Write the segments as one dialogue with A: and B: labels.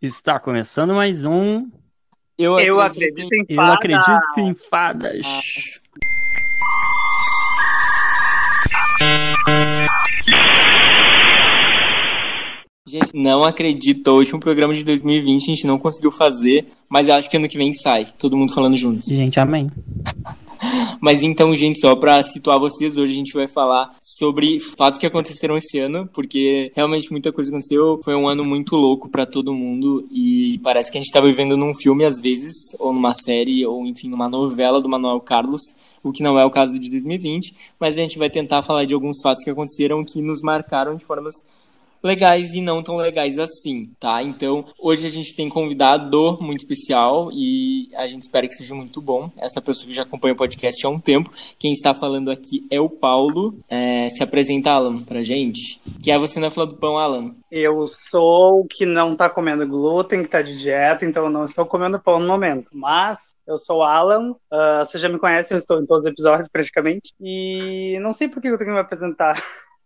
A: Está começando mais um.
B: Eu,
C: Eu
B: acredito,
C: acredito em
A: Eu
C: fada.
A: acredito em fadas.
B: Gente, não acredito. O último programa de 2020 a gente não conseguiu fazer, mas eu acho que ano que vem sai. Todo mundo falando junto.
A: Gente, amém.
B: Mas então, gente, só pra situar vocês, hoje a gente vai falar sobre fatos que aconteceram esse ano, porque realmente muita coisa aconteceu. Foi um ano muito louco pra todo mundo e parece que a gente tá vivendo num filme às vezes, ou numa série, ou enfim, numa novela do Manuel Carlos, o que não é o caso de 2020, mas a gente vai tentar falar de alguns fatos que aconteceram que nos marcaram de formas legais e não tão legais assim, tá? Então, hoje a gente tem convidado muito especial e a gente espera que seja muito bom. Essa pessoa que já acompanha o podcast há um tempo. Quem está falando aqui é o Paulo. É, se apresenta, Alan, pra gente. Que é você na fila do pão, Alan.
C: Eu sou o que não tá comendo glúten, que tá de dieta, então eu não estou comendo pão no momento. Mas eu sou o Alan, ah, você já me conhece, eu estou em todos os episódios praticamente. E não sei por que eu tenho que me apresentar.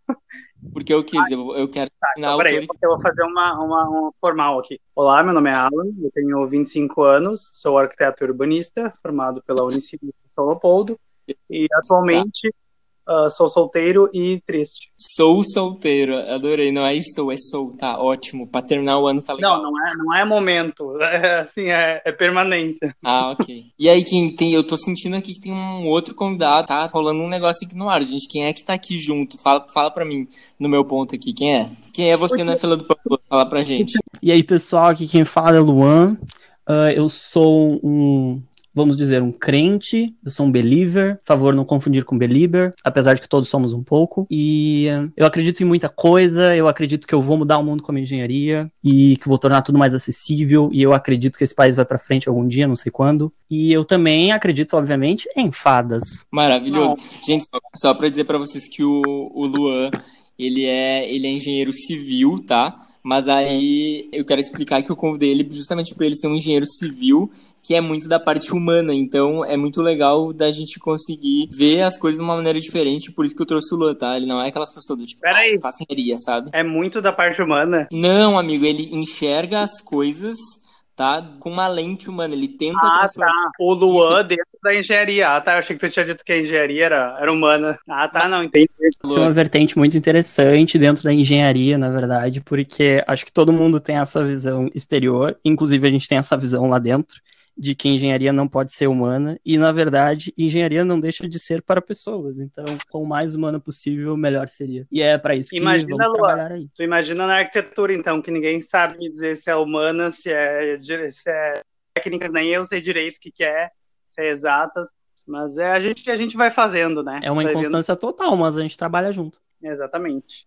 B: Porque eu quis, eu, eu quero
C: Tá, então, peraí,
B: autor...
C: eu vou fazer uma, uma, uma formal aqui. Olá, meu nome é Alan, eu tenho 25 anos, sou arquiteto urbanista, formado pela Unicimp de São Leopoldo. E atualmente ah, sou solteiro e triste.
B: Sou solteiro, adorei. Não é estou, é sou, tá ótimo. Pra terminar o ano tá legal.
C: Não, não é, não é momento, é, assim, é, é permanência.
B: Ah, ok. E aí, quem tem. Eu tô sentindo aqui que tem um outro convidado, tá rolando um negócio aqui no ar, gente. Quem é que tá aqui junto? Fala, fala pra mim no meu ponto aqui. Quem é? Quem é você na fila do pão? Fala pra gente.
A: E aí, pessoal, aqui quem fala é Luan. Ah, eu sou um, vamos dizer, um crente. Eu sou um believer. Por favor, não confundir com believer, apesar de que todos somos um pouco. E ah, eu acredito em muita coisa. Eu acredito que eu vou mudar o mundo com a minha engenharia e que vou tornar tudo mais acessível. E eu acredito que esse país vai pra frente algum dia, não sei quando. E eu também acredito, obviamente, em fadas.
B: Maravilhoso. Gente, só, só pra dizer pra vocês que o, o Luan, ele é, ele é engenheiro civil, tá? Mas aí eu quero explicar que eu convidei ele justamente por ele ser um engenheiro civil que é muito da parte humana, então é muito legal da gente conseguir ver as coisas de uma maneira diferente, por isso que eu trouxe o Luan, tá? Ele não é aquelas pessoas do tipo,
C: Peraí.
B: ah, faceria, sabe?
C: É muito da parte humana.
B: Não, amigo, ele enxerga as coisas, tá? Com uma lente humana, ele tenta
C: Ah,
B: transformar.
C: tá. O Luan
B: Isso.
C: dentro da engenharia. Ah, tá. Eu achei que tu tinha dito que a engenharia era, era humana. Ah, tá. Não, entendi.
A: Isso é uma vertente muito interessante dentro da engenharia, na verdade, porque acho que todo mundo tem essa visão exterior, inclusive a gente tem essa visão lá dentro, de que engenharia não pode ser humana, e na verdade, engenharia não deixa de ser para pessoas, então, quanto mais humana possível, melhor seria. E é para isso que
C: Imagina,
A: vamos
C: Luan.
A: trabalhar aí.
C: Tu imagina na arquitetura, então, que ninguém sabe me dizer se é humana, se é, se é técnicas, nem eu sei direito o que, que é, se é exatas. Mas é a gente, a gente vai fazendo, né?
A: É uma
C: Vai vendo-
A: inconstância total, mas a gente trabalha junto.
C: Exatamente.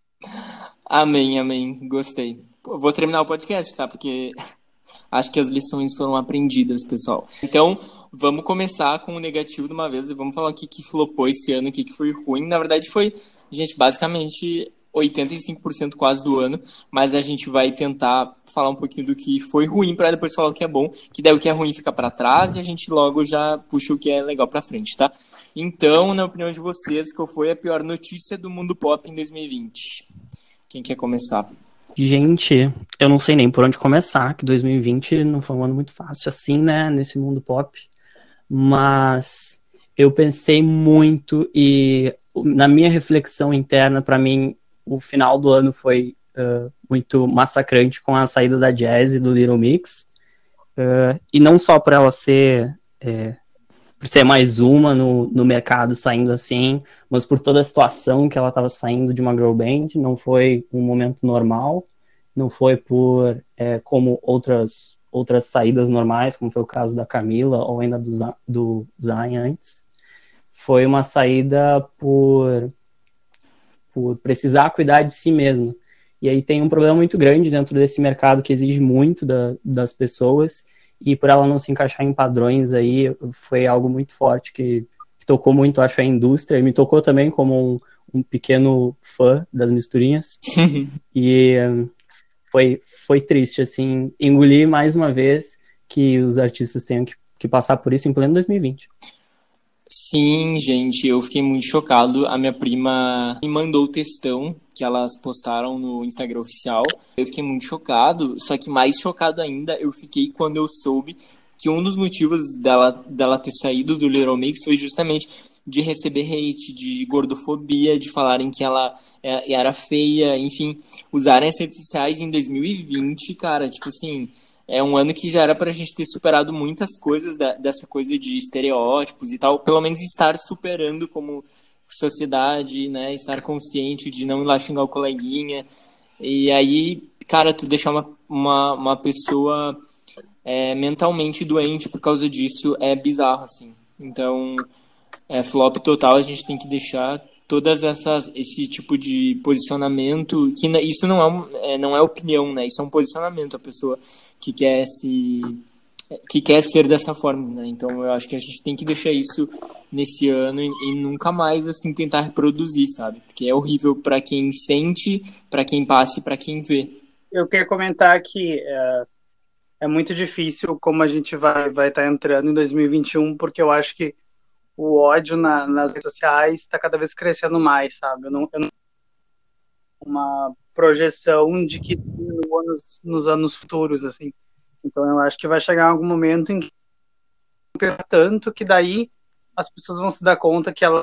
B: Amém, amém. Gostei. Pô, Vou terminar o podcast, tá? Porque acho que as lições foram aprendidas, pessoal. Então, vamos começar com o negativo de uma vez e vamos falar o que, que flopou esse ano, o que, que foi ruim. Na verdade, foi, gente, basicamente 85% quase do ano, mas a gente vai tentar falar um pouquinho do que foi ruim para depois falar o que é bom, que daí o que é ruim fica para trás e a gente logo já puxa o que é legal para frente, tá? Então, na opinião de vocês, qual foi a pior notícia do mundo pop em 2020? Quem quer começar?
A: Gente, eu não sei nem por onde começar, que 2020 não foi um ano muito fácil assim, né, nesse mundo pop. Mas eu pensei muito e na minha reflexão interna, para mim, o final do ano foi uh, muito massacrante com a saída da Jazz e do Little Mix. Uh, e não só por ela ser, é, por ser mais uma no, no mercado saindo assim, mas por toda a situação que ela estava saindo de uma girl band, não foi um momento normal, não foi por é, como outras outras saídas normais, como foi o caso da Camila ou ainda do, do Zayn antes. Foi uma saída por por precisar cuidar de si mesma. E aí tem um problema muito grande dentro desse mercado que exige muito da, das pessoas e por ela não se encaixar em padrões aí foi algo muito forte que, que tocou muito, acho, a indústria e me tocou também como um, um pequeno fã das misturinhas e hum, foi, foi triste, assim, engolir mais uma vez que os artistas tenham que, que passar por isso em pleno 2020.
B: Sim, gente, eu fiquei muito chocado. A minha prima me mandou o textão que elas postaram no Instagram oficial. Eu fiquei muito chocado, só que mais chocado ainda eu fiquei quando eu soube que um dos motivos dela, dela ter saído do Little Mix foi justamente de receber hate, de gordofobia, de falarem que ela é, era feia, enfim, usarem as redes sociais em 2020, cara, tipo assim, é um ano que já era pra gente ter superado muitas coisas da, dessa coisa de estereótipos e tal, pelo menos estar superando como sociedade, né, estar consciente de não ir lá xingar o coleguinha, e aí, cara, tu deixar uma, uma, uma pessoa é, mentalmente doente por causa disso é bizarro, assim. Então, é, flop total, a gente tem que deixar todas essas esse tipo de posicionamento que isso não é, é, não é opinião né isso é um posicionamento a pessoa que quer se que quer ser dessa forma né? Então eu acho que a gente tem que deixar isso nesse ano e, e nunca mais assim tentar reproduzir sabe? Porque é horrível para quem sente para quem passa e para quem vê.
C: Eu queria comentar que uh, é muito difícil como a gente vai vai estar tá entrando em 2021, porque eu acho que o ódio na, nas redes sociais está cada vez crescendo mais, sabe? Eu não, eu não uma projeção de que nos, nos anos futuros, assim. Então eu acho que vai chegar algum momento em que tanto que daí as pessoas vão se dar conta que elas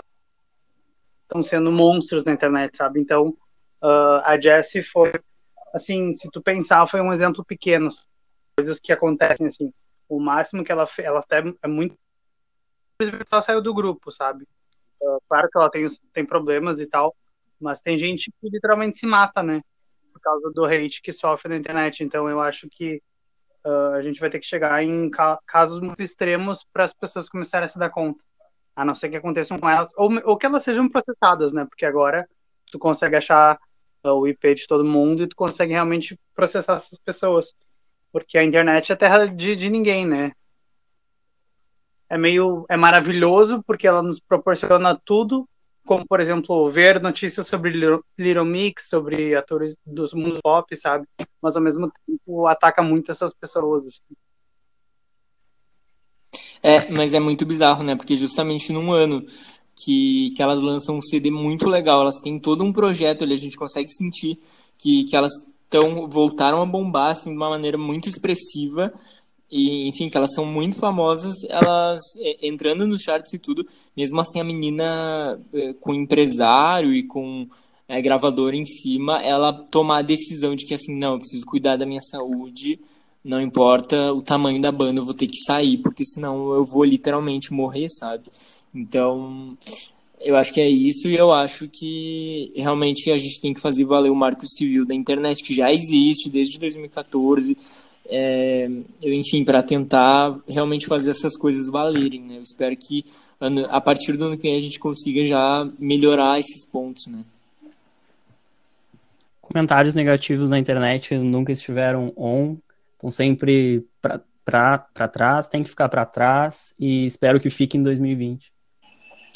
C: estão sendo monstros na internet, sabe? Então uh, a Jessie foi, assim, se tu pensar, foi um exemplo pequeno, coisas que acontecem assim. O máximo que ela ela até é muito ela saiu do grupo, sabe? Uh, claro que ela tem, tem problemas e tal, mas tem gente que literalmente se mata, né? Por causa do hate que sofre na internet. Então eu acho que uh, a gente vai ter que chegar em ca casos muito extremos para as pessoas começarem a se dar conta. A não ser que aconteçam com elas, ou, ou que elas sejam processadas, né? Porque agora tu consegue achar uh, o IP de todo mundo e tu consegue realmente processar essas pessoas. Porque a internet é terra de, de ninguém, né? É meio. É maravilhoso porque ela nos proporciona tudo, como, por exemplo, ver notícias sobre Little Mix, sobre atores dos mundos pop, sabe? Mas ao mesmo tempo ataca muito essas pessoas. Assim.
B: É, mas é muito bizarro, né? Porque justamente num ano que, que elas lançam um CD muito legal, elas têm todo um projeto ali, a gente consegue sentir que, que elas então voltaram a bombar assim, de uma maneira muito expressiva e enfim que elas são muito famosas elas é, entrando nos charts e tudo mesmo assim a menina é, com empresário e com é, gravador em cima ela tomar a decisão de que assim não eu preciso cuidar da minha saúde não importa o tamanho da banda eu vou ter que sair porque senão eu vou literalmente morrer sabe? Então eu acho que é isso e eu acho que realmente a gente tem que fazer valer o marco civil da internet, que já existe desde 2014, é, enfim, para tentar realmente fazer essas coisas valerem. Né? Eu espero que a partir do ano que vem a gente consiga já melhorar esses pontos. Né?
A: Comentários negativos na internet nunca estiveram on, estão sempre para trás, tem que ficar para trás e espero que fique em 2020.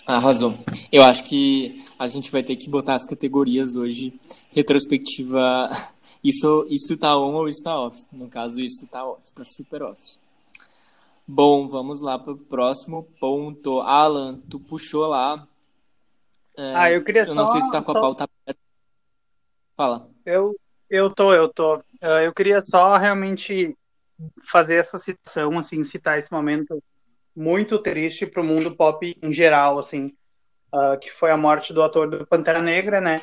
B: Arrasou. Eu acho que a gente vai ter que botar as categorias hoje. Retrospectiva. Isso, isso tá on ou isso tá off? No caso, isso tá off, tá super off. Bom, vamos lá para o próximo ponto. Alan, tu puxou lá.
C: É, ah, eu queria
B: Eu não sei se tá com só... a pauta aberta. Fala.
C: Eu, eu tô, eu tô. Uh, eu queria só realmente fazer essa citação, assim, citar esse momento muito triste para o mundo pop em geral, assim, uh, que foi a morte do ator do Pantera Negra, né?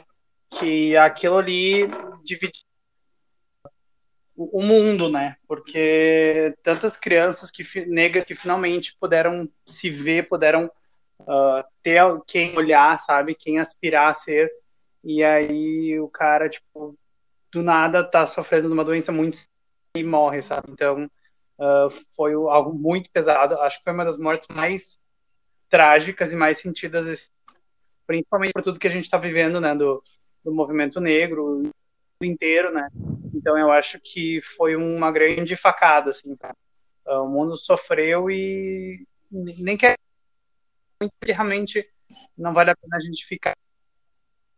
C: Que aquilo ali dividiu o mundo, né? Porque tantas crianças que negras que finalmente puderam se ver, puderam uh, ter quem olhar, sabe? Quem aspirar a ser. E aí o cara, tipo, do nada tá sofrendo de uma doença muito e morre, sabe? Então, uh, foi algo muito pesado. Acho que foi uma das mortes mais trágicas e mais sentidas, principalmente por tudo que a gente está vivendo, né, do, do movimento negro inteiro, né. Então eu acho que foi uma grande facada, assim, sabe? Uh, o mundo sofreu e nem quer realmente não vale a pena a gente ficar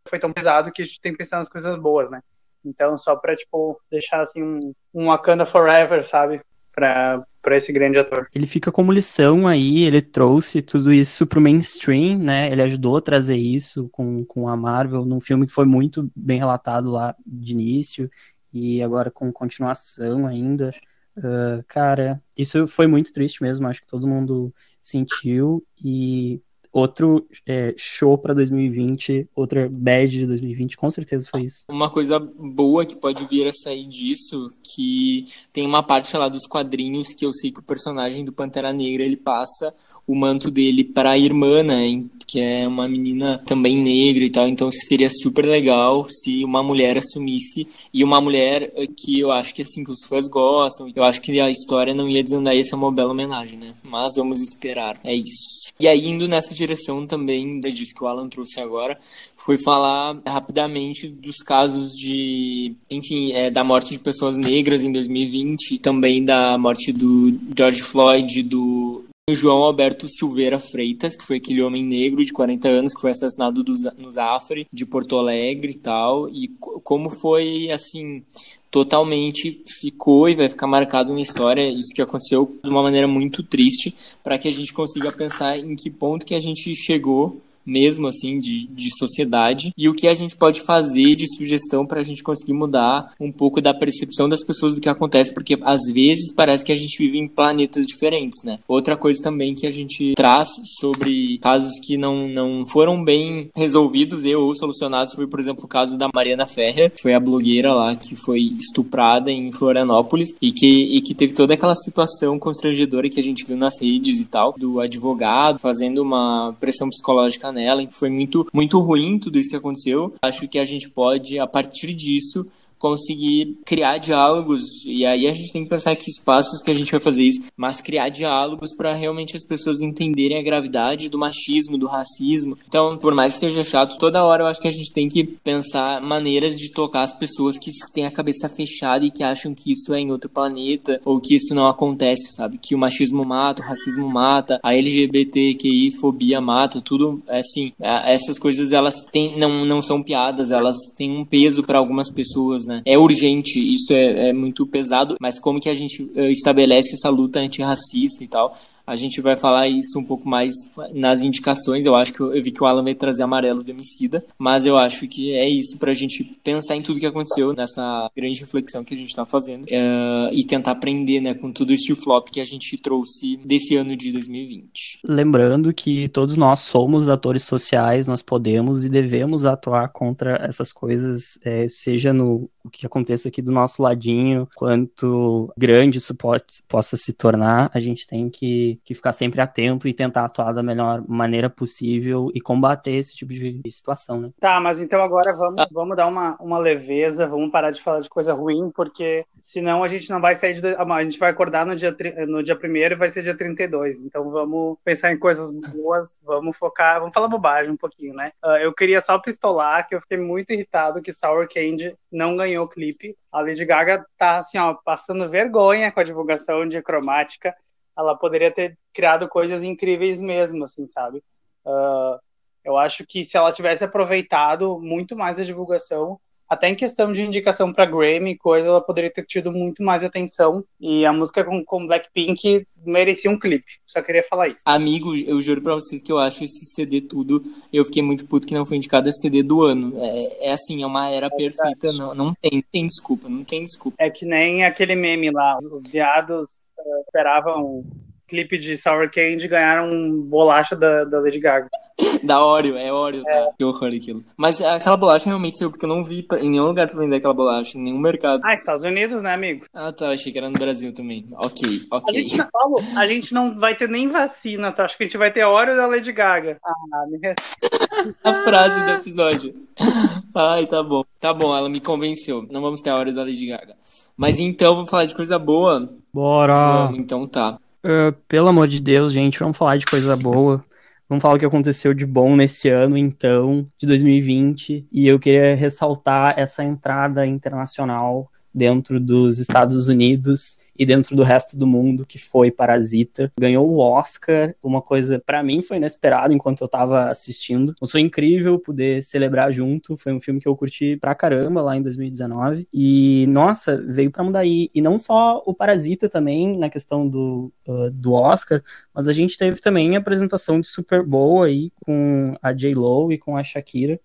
C: foi tão pesado que a gente tem que pensar nas coisas boas, né? Então, só para tipo, deixar assim um, um Wakanda Forever, sabe? para para esse grande ator.
A: Ele fica como lição aí, ele trouxe tudo isso pro mainstream, né? Ele ajudou a trazer isso com, com a Marvel num filme que foi muito bem relatado lá de início e agora com continuação ainda. Uh, cara, isso foi muito triste mesmo, acho que todo mundo sentiu e outro é, show para 2020, outra bad de 2020, com certeza foi isso.
B: Uma coisa boa que pode vir a sair disso, que tem uma parte lá dos quadrinhos que eu sei que o personagem do Pantera Negra ele passa o manto dele para a irmã, né, que é uma menina também negra e tal, então seria super legal se uma mulher assumisse e uma mulher que eu acho que assim que os fãs gostam, eu acho que a história não ia desandar essa é uma bela homenagem, né? Mas vamos esperar. É isso. E aí indo nessa direção também, disso que o Alan trouxe agora, foi falar rapidamente dos casos de, enfim, é, da morte de pessoas negras em 2020, também da morte do George Floyd, do João Alberto Silveira Freitas, que foi aquele homem negro de 40 anos que foi assassinado no Zafre, de Porto Alegre e tal, e como foi, assim, totalmente ficou e vai ficar marcado na história isso que aconteceu de uma maneira muito triste para que a gente consiga pensar em que ponto que a gente chegou mesmo assim de, de sociedade e o que a gente pode fazer de sugestão para a gente conseguir mudar um pouco da percepção das pessoas do que acontece, porque às vezes parece que a gente vive em planetas diferentes, né? Outra coisa também que a gente traz sobre casos que não, não foram bem resolvidos e ou solucionados foi, por exemplo, o caso da Mariana Ferrer, que foi a blogueira lá que foi estuprada em Florianópolis e que, e que teve toda aquela situação constrangedora que a gente viu nas redes e tal, do advogado fazendo uma pressão psicológica nela. Foi muito, muito ruim tudo isso que aconteceu. Acho que a gente pode, a partir disso, conseguir criar diálogos e aí a gente tem que pensar que espaços que a gente vai fazer isso, mas criar diálogos para realmente as pessoas entenderem a gravidade do machismo, do racismo. Então, por mais que seja chato, toda hora eu acho que a gente tem que pensar maneiras de tocar as pessoas que têm a cabeça fechada e que acham que isso é em outro planeta ou que isso não acontece, sabe? Que o machismo mata, o racismo mata, a LGBTQI fobia mata, tudo é assim, é, essas coisas elas têm não não são piadas, elas têm um peso para algumas pessoas né? É urgente, isso é, é muito pesado, mas como que a gente uh, estabelece essa luta antirracista e tal? A gente vai falar isso um pouco mais nas indicações. Eu acho que eu, eu vi que o Alan vai trazer amarelo do Emicida, mas eu acho que é isso para a gente pensar em tudo que aconteceu nessa grande reflexão que a gente está fazendo uh, e tentar aprender né, com tudo este flop que a gente trouxe desse ano de 2020.
A: Lembrando que todos nós somos atores sociais, nós podemos e devemos atuar contra essas coisas, é, seja no o que aconteça aqui do nosso ladinho, quanto grande isso pode, possa se tornar, a gente tem que que, ficar sempre atento e tentar atuar da melhor maneira possível e combater esse tipo de situação, né?
C: Tá, mas então agora vamos, vamos dar uma, uma leveza, vamos parar de falar de coisa ruim, porque senão a gente não vai sair de. A gente vai acordar no dia, no dia primeiro e vai ser dia 32. Então vamos pensar em coisas boas, vamos focar, vamos falar bobagem um pouquinho, né? Uh, eu queria só pistolar que eu fiquei muito irritado que Sour Candy não ganhou o clipe. A Lady Gaga tá assim, ó, passando vergonha com a divulgação de cromática ela poderia ter criado coisas incríveis mesmo, assim, sabe? Uh, eu acho que se ela tivesse aproveitado muito mais a divulgação, até em questão de indicação para Grammy e coisa, ela poderia ter tido muito mais atenção. E a música com, com Blackpink merecia um clipe. Só queria falar isso.
B: Amigo, eu juro pra vocês que eu acho esse CD tudo. Eu fiquei muito puto que não foi indicado a CD do ano. É, é assim, é uma era é perfeita. Não, não tem, tem desculpa, não tem desculpa.
C: É que nem aquele meme lá. Os viados uh, esperavam clipe de Sour Candy ganharam um bolacha da, da Lady Gaga.
B: da Oreo, é Oreo, tá? É. Que horror aquilo. Mas aquela bolacha realmente saiu, porque eu não vi pra, em nenhum lugar pra vender aquela bolacha, em nenhum mercado.
C: Ah, Estados Unidos, né, amigo?
B: Ah, tá, achei que era no Brasil também. Ok, ok.
C: A gente, Paulo, a gente não vai ter nem vacina, tá? Acho que a gente vai ter Oreo da Lady Gaga. Ah, me
B: A frase do episódio. Ai, tá bom. Tá bom, ela me convenceu. Não vamos ter a Oreo da Lady Gaga. Mas então, vamos falar de coisa boa?
A: Bora!
B: Então tá.
A: Uh, pelo amor de Deus, gente, vamos falar de coisa boa. Vamos falar o que aconteceu de bom nesse ano, então, de 2020. E eu queria ressaltar essa entrada internacional dentro dos Estados Unidos e dentro do resto do mundo, que foi Parasita. Ganhou o Oscar, uma coisa para mim foi inesperado enquanto eu tava assistindo. Foi incrível poder celebrar junto, foi um filme que eu curti pra caramba lá em 2019. E nossa, veio para mudar aí. E não só o Parasita também na questão do, uh, do Oscar, mas a gente teve também a apresentação de Super Bowl aí com a J Lo e com a Shakira.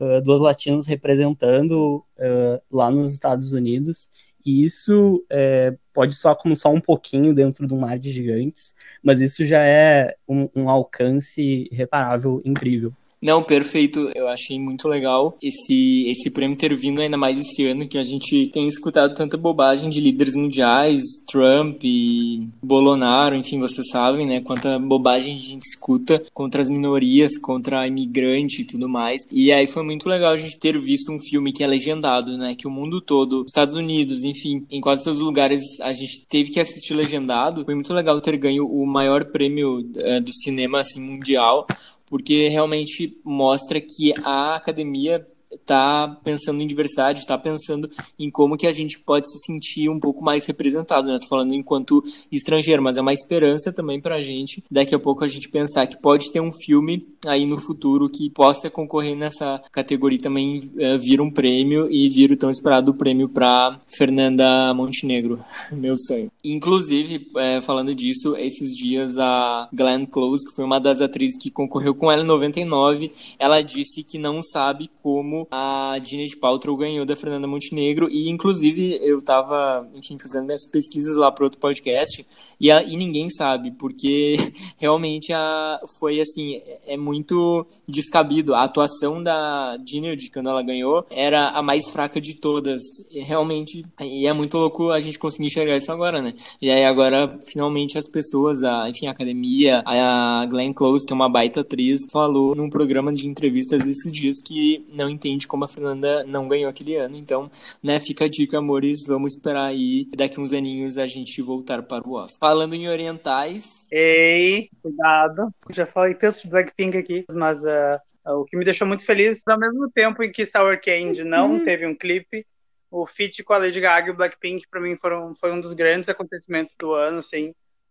A: Uh, duas latinas representando uh, lá nos Estados Unidos e isso é, pode soar como só um pouquinho dentro de um mar de gigantes, mas isso já é um, um alcance reparável incrível.
B: Não, perfeito. Eu achei muito legal esse, esse prêmio ter vindo ainda mais esse ano, que a gente tem escutado tanta bobagem de líderes mundiais, Trump e Bolsonaro, enfim, vocês sabem, né? Quanta bobagem a gente escuta contra as minorias, contra imigrante e tudo mais. E aí foi muito legal a gente ter visto um filme que é legendado, né? Que o mundo todo, Estados Unidos, enfim, em quase todos os lugares a gente teve que assistir legendado. Foi muito legal ter ganho o maior prêmio uh, do cinema assim, mundial porque realmente mostra que a academia está pensando em diversidade, está pensando em como que a gente pode se sentir um pouco mais representado, né? Tô falando enquanto estrangeiro, mas é uma esperança também para a gente. Daqui a pouco a gente pensar que pode ter um filme aí no futuro que possa concorrer nessa categoria também uh, vir um prêmio e vir o tão esperado prêmio para Fernanda Montenegro, meu sonho. Inclusive, é, falando disso, esses dias a Glenn Close, que foi uma das atrizes que concorreu com ela em 99, ela disse que não sabe como a Gwyneth Paltrow ganhou da Fernanda Montenegro e inclusive eu tava, enfim, fazendo minhas pesquisas lá para outro podcast e, a, e ninguém sabe, porque realmente a, foi assim, é muito descabido. A atuação da Gwyneth quando ela ganhou era a mais fraca de todas. E realmente, e é muito louco a gente conseguir enxergar isso agora, né? E aí agora, finalmente, as pessoas, a, enfim, a academia, a Glenn Close, que é uma baita atriz, falou num programa de entrevistas esses dias que não entende entende como a Fernanda não ganhou aquele ano. Então, né, fica a dica, amores, vamos esperar aí daqui uns aninhos a gente voltar para o Oscar. Falando em orientais.
C: Ei, cuidado. Já falei tanto de Blackpink aqui, mas uh, o que me deixou muito feliz, ao mesmo tempo em que Sour Candy não uhum. teve um clipe, o feat com a Lady Gaga e o Blackpink, para mim, foram, foi um dos grandes acontecimentos do ano, assim.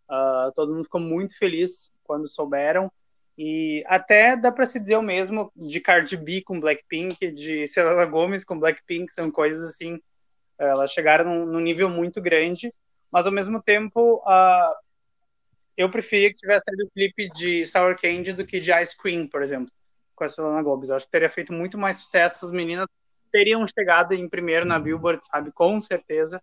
C: Uh, todo mundo ficou muito feliz quando souberam. E até dá para se dizer o mesmo de Cardi B com Blackpink, de Selena Gomez com Blackpink, são coisas assim, elas chegaram num, num nível muito grande, mas ao mesmo tempo uh, eu preferia que tivesse saído o clipe de Sour Candy do que de Ice Cream, por exemplo, com a Selena Gomez. Acho que teria feito muito mais sucesso, as meninas teriam chegado em primeiro na Billboard, sabe, com certeza.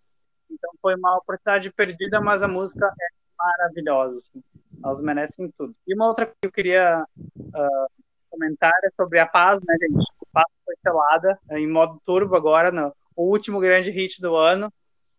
C: Então foi uma oportunidade perdida, mas a música é maravilhosa, assim. Elas merecem tudo. E uma outra coisa que eu queria uh, comentar é sobre a paz, né, gente? O Paz foi selada em modo turbo agora, no o último grande hit do ano.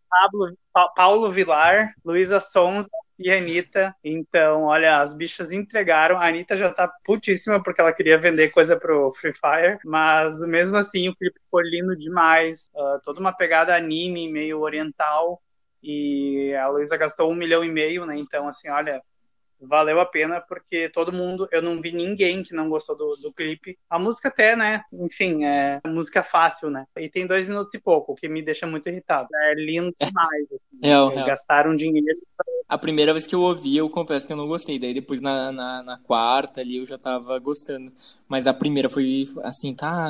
C: Pablo, pa Paulo Vilar, Luísa Sonza e Anitta. Então, olha, as bichas entregaram. A Anitta já tá putíssima porque ela queria vender coisa pro Free Fire, mas mesmo assim o clipe ficou lindo demais. Uh, toda uma pegada anime, meio oriental. E a Luísa gastou um milhão e meio, né? Então, assim, olha, valeu a pena, porque todo mundo, eu não vi ninguém que não gostou do, do clipe. A música até, né? Enfim, é música fácil, né? E tem dois minutos e pouco, o que me deixa muito irritado. É lindo demais. Assim, é, é, gastaram dinheiro.
B: A primeira vez que eu ouvi, eu confesso que eu não gostei. Daí depois na, na, na, quarta ali eu já tava gostando. Mas a primeira foi assim, tá,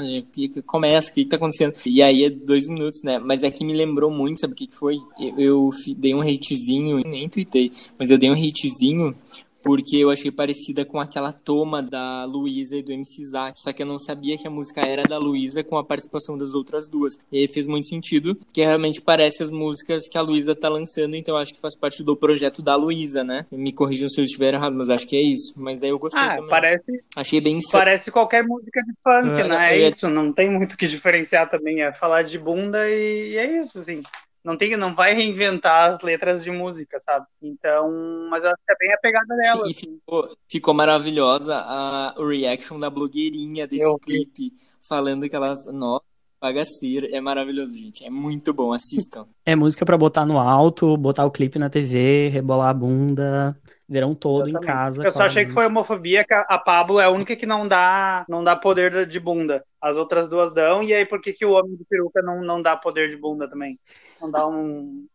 B: começa, o que, que tá acontecendo? E aí é dois minutos, né? Mas é que me lembrou muito, sabe o que, que foi? Eu, eu dei um hatezinho, nem tuitei, mas eu dei um hatezinho porque eu achei parecida com aquela toma da Luísa e do MC Zack, só que eu não sabia que a música era da Luísa com a participação das outras duas. E aí fez muito sentido, que realmente parece as músicas que a Luísa tá lançando, então acho que faz parte do projeto da Luísa, né? Me corrijam se eu estiver errado, mas acho que é isso. Mas daí eu gostei ah, também.
C: Parece,
B: achei bem
C: Parece qualquer música de funk, ah, né? É isso, não tem muito que diferenciar também, é falar de bunda e é isso, assim não tem, não vai reinventar as letras de música, sabe? Então, mas eu acho que é bem a pegada dela. Sim,
B: assim. ficou, ficou, maravilhosa a reaction da blogueirinha desse eu clipe, vi. falando que elas, nossa, Bagaceira. É maravilhoso, gente. É muito bom. Assistam.
A: É música para botar no alto, botar o clipe na TV, rebolar a bunda, verão todo Exatamente. em casa.
C: Eu só achei que foi homofobia, que a Pablo é a única que não dá, não dá poder de bunda. As outras duas dão, e aí por que, que o homem de peruca não, não dá poder de bunda também? Não dá um.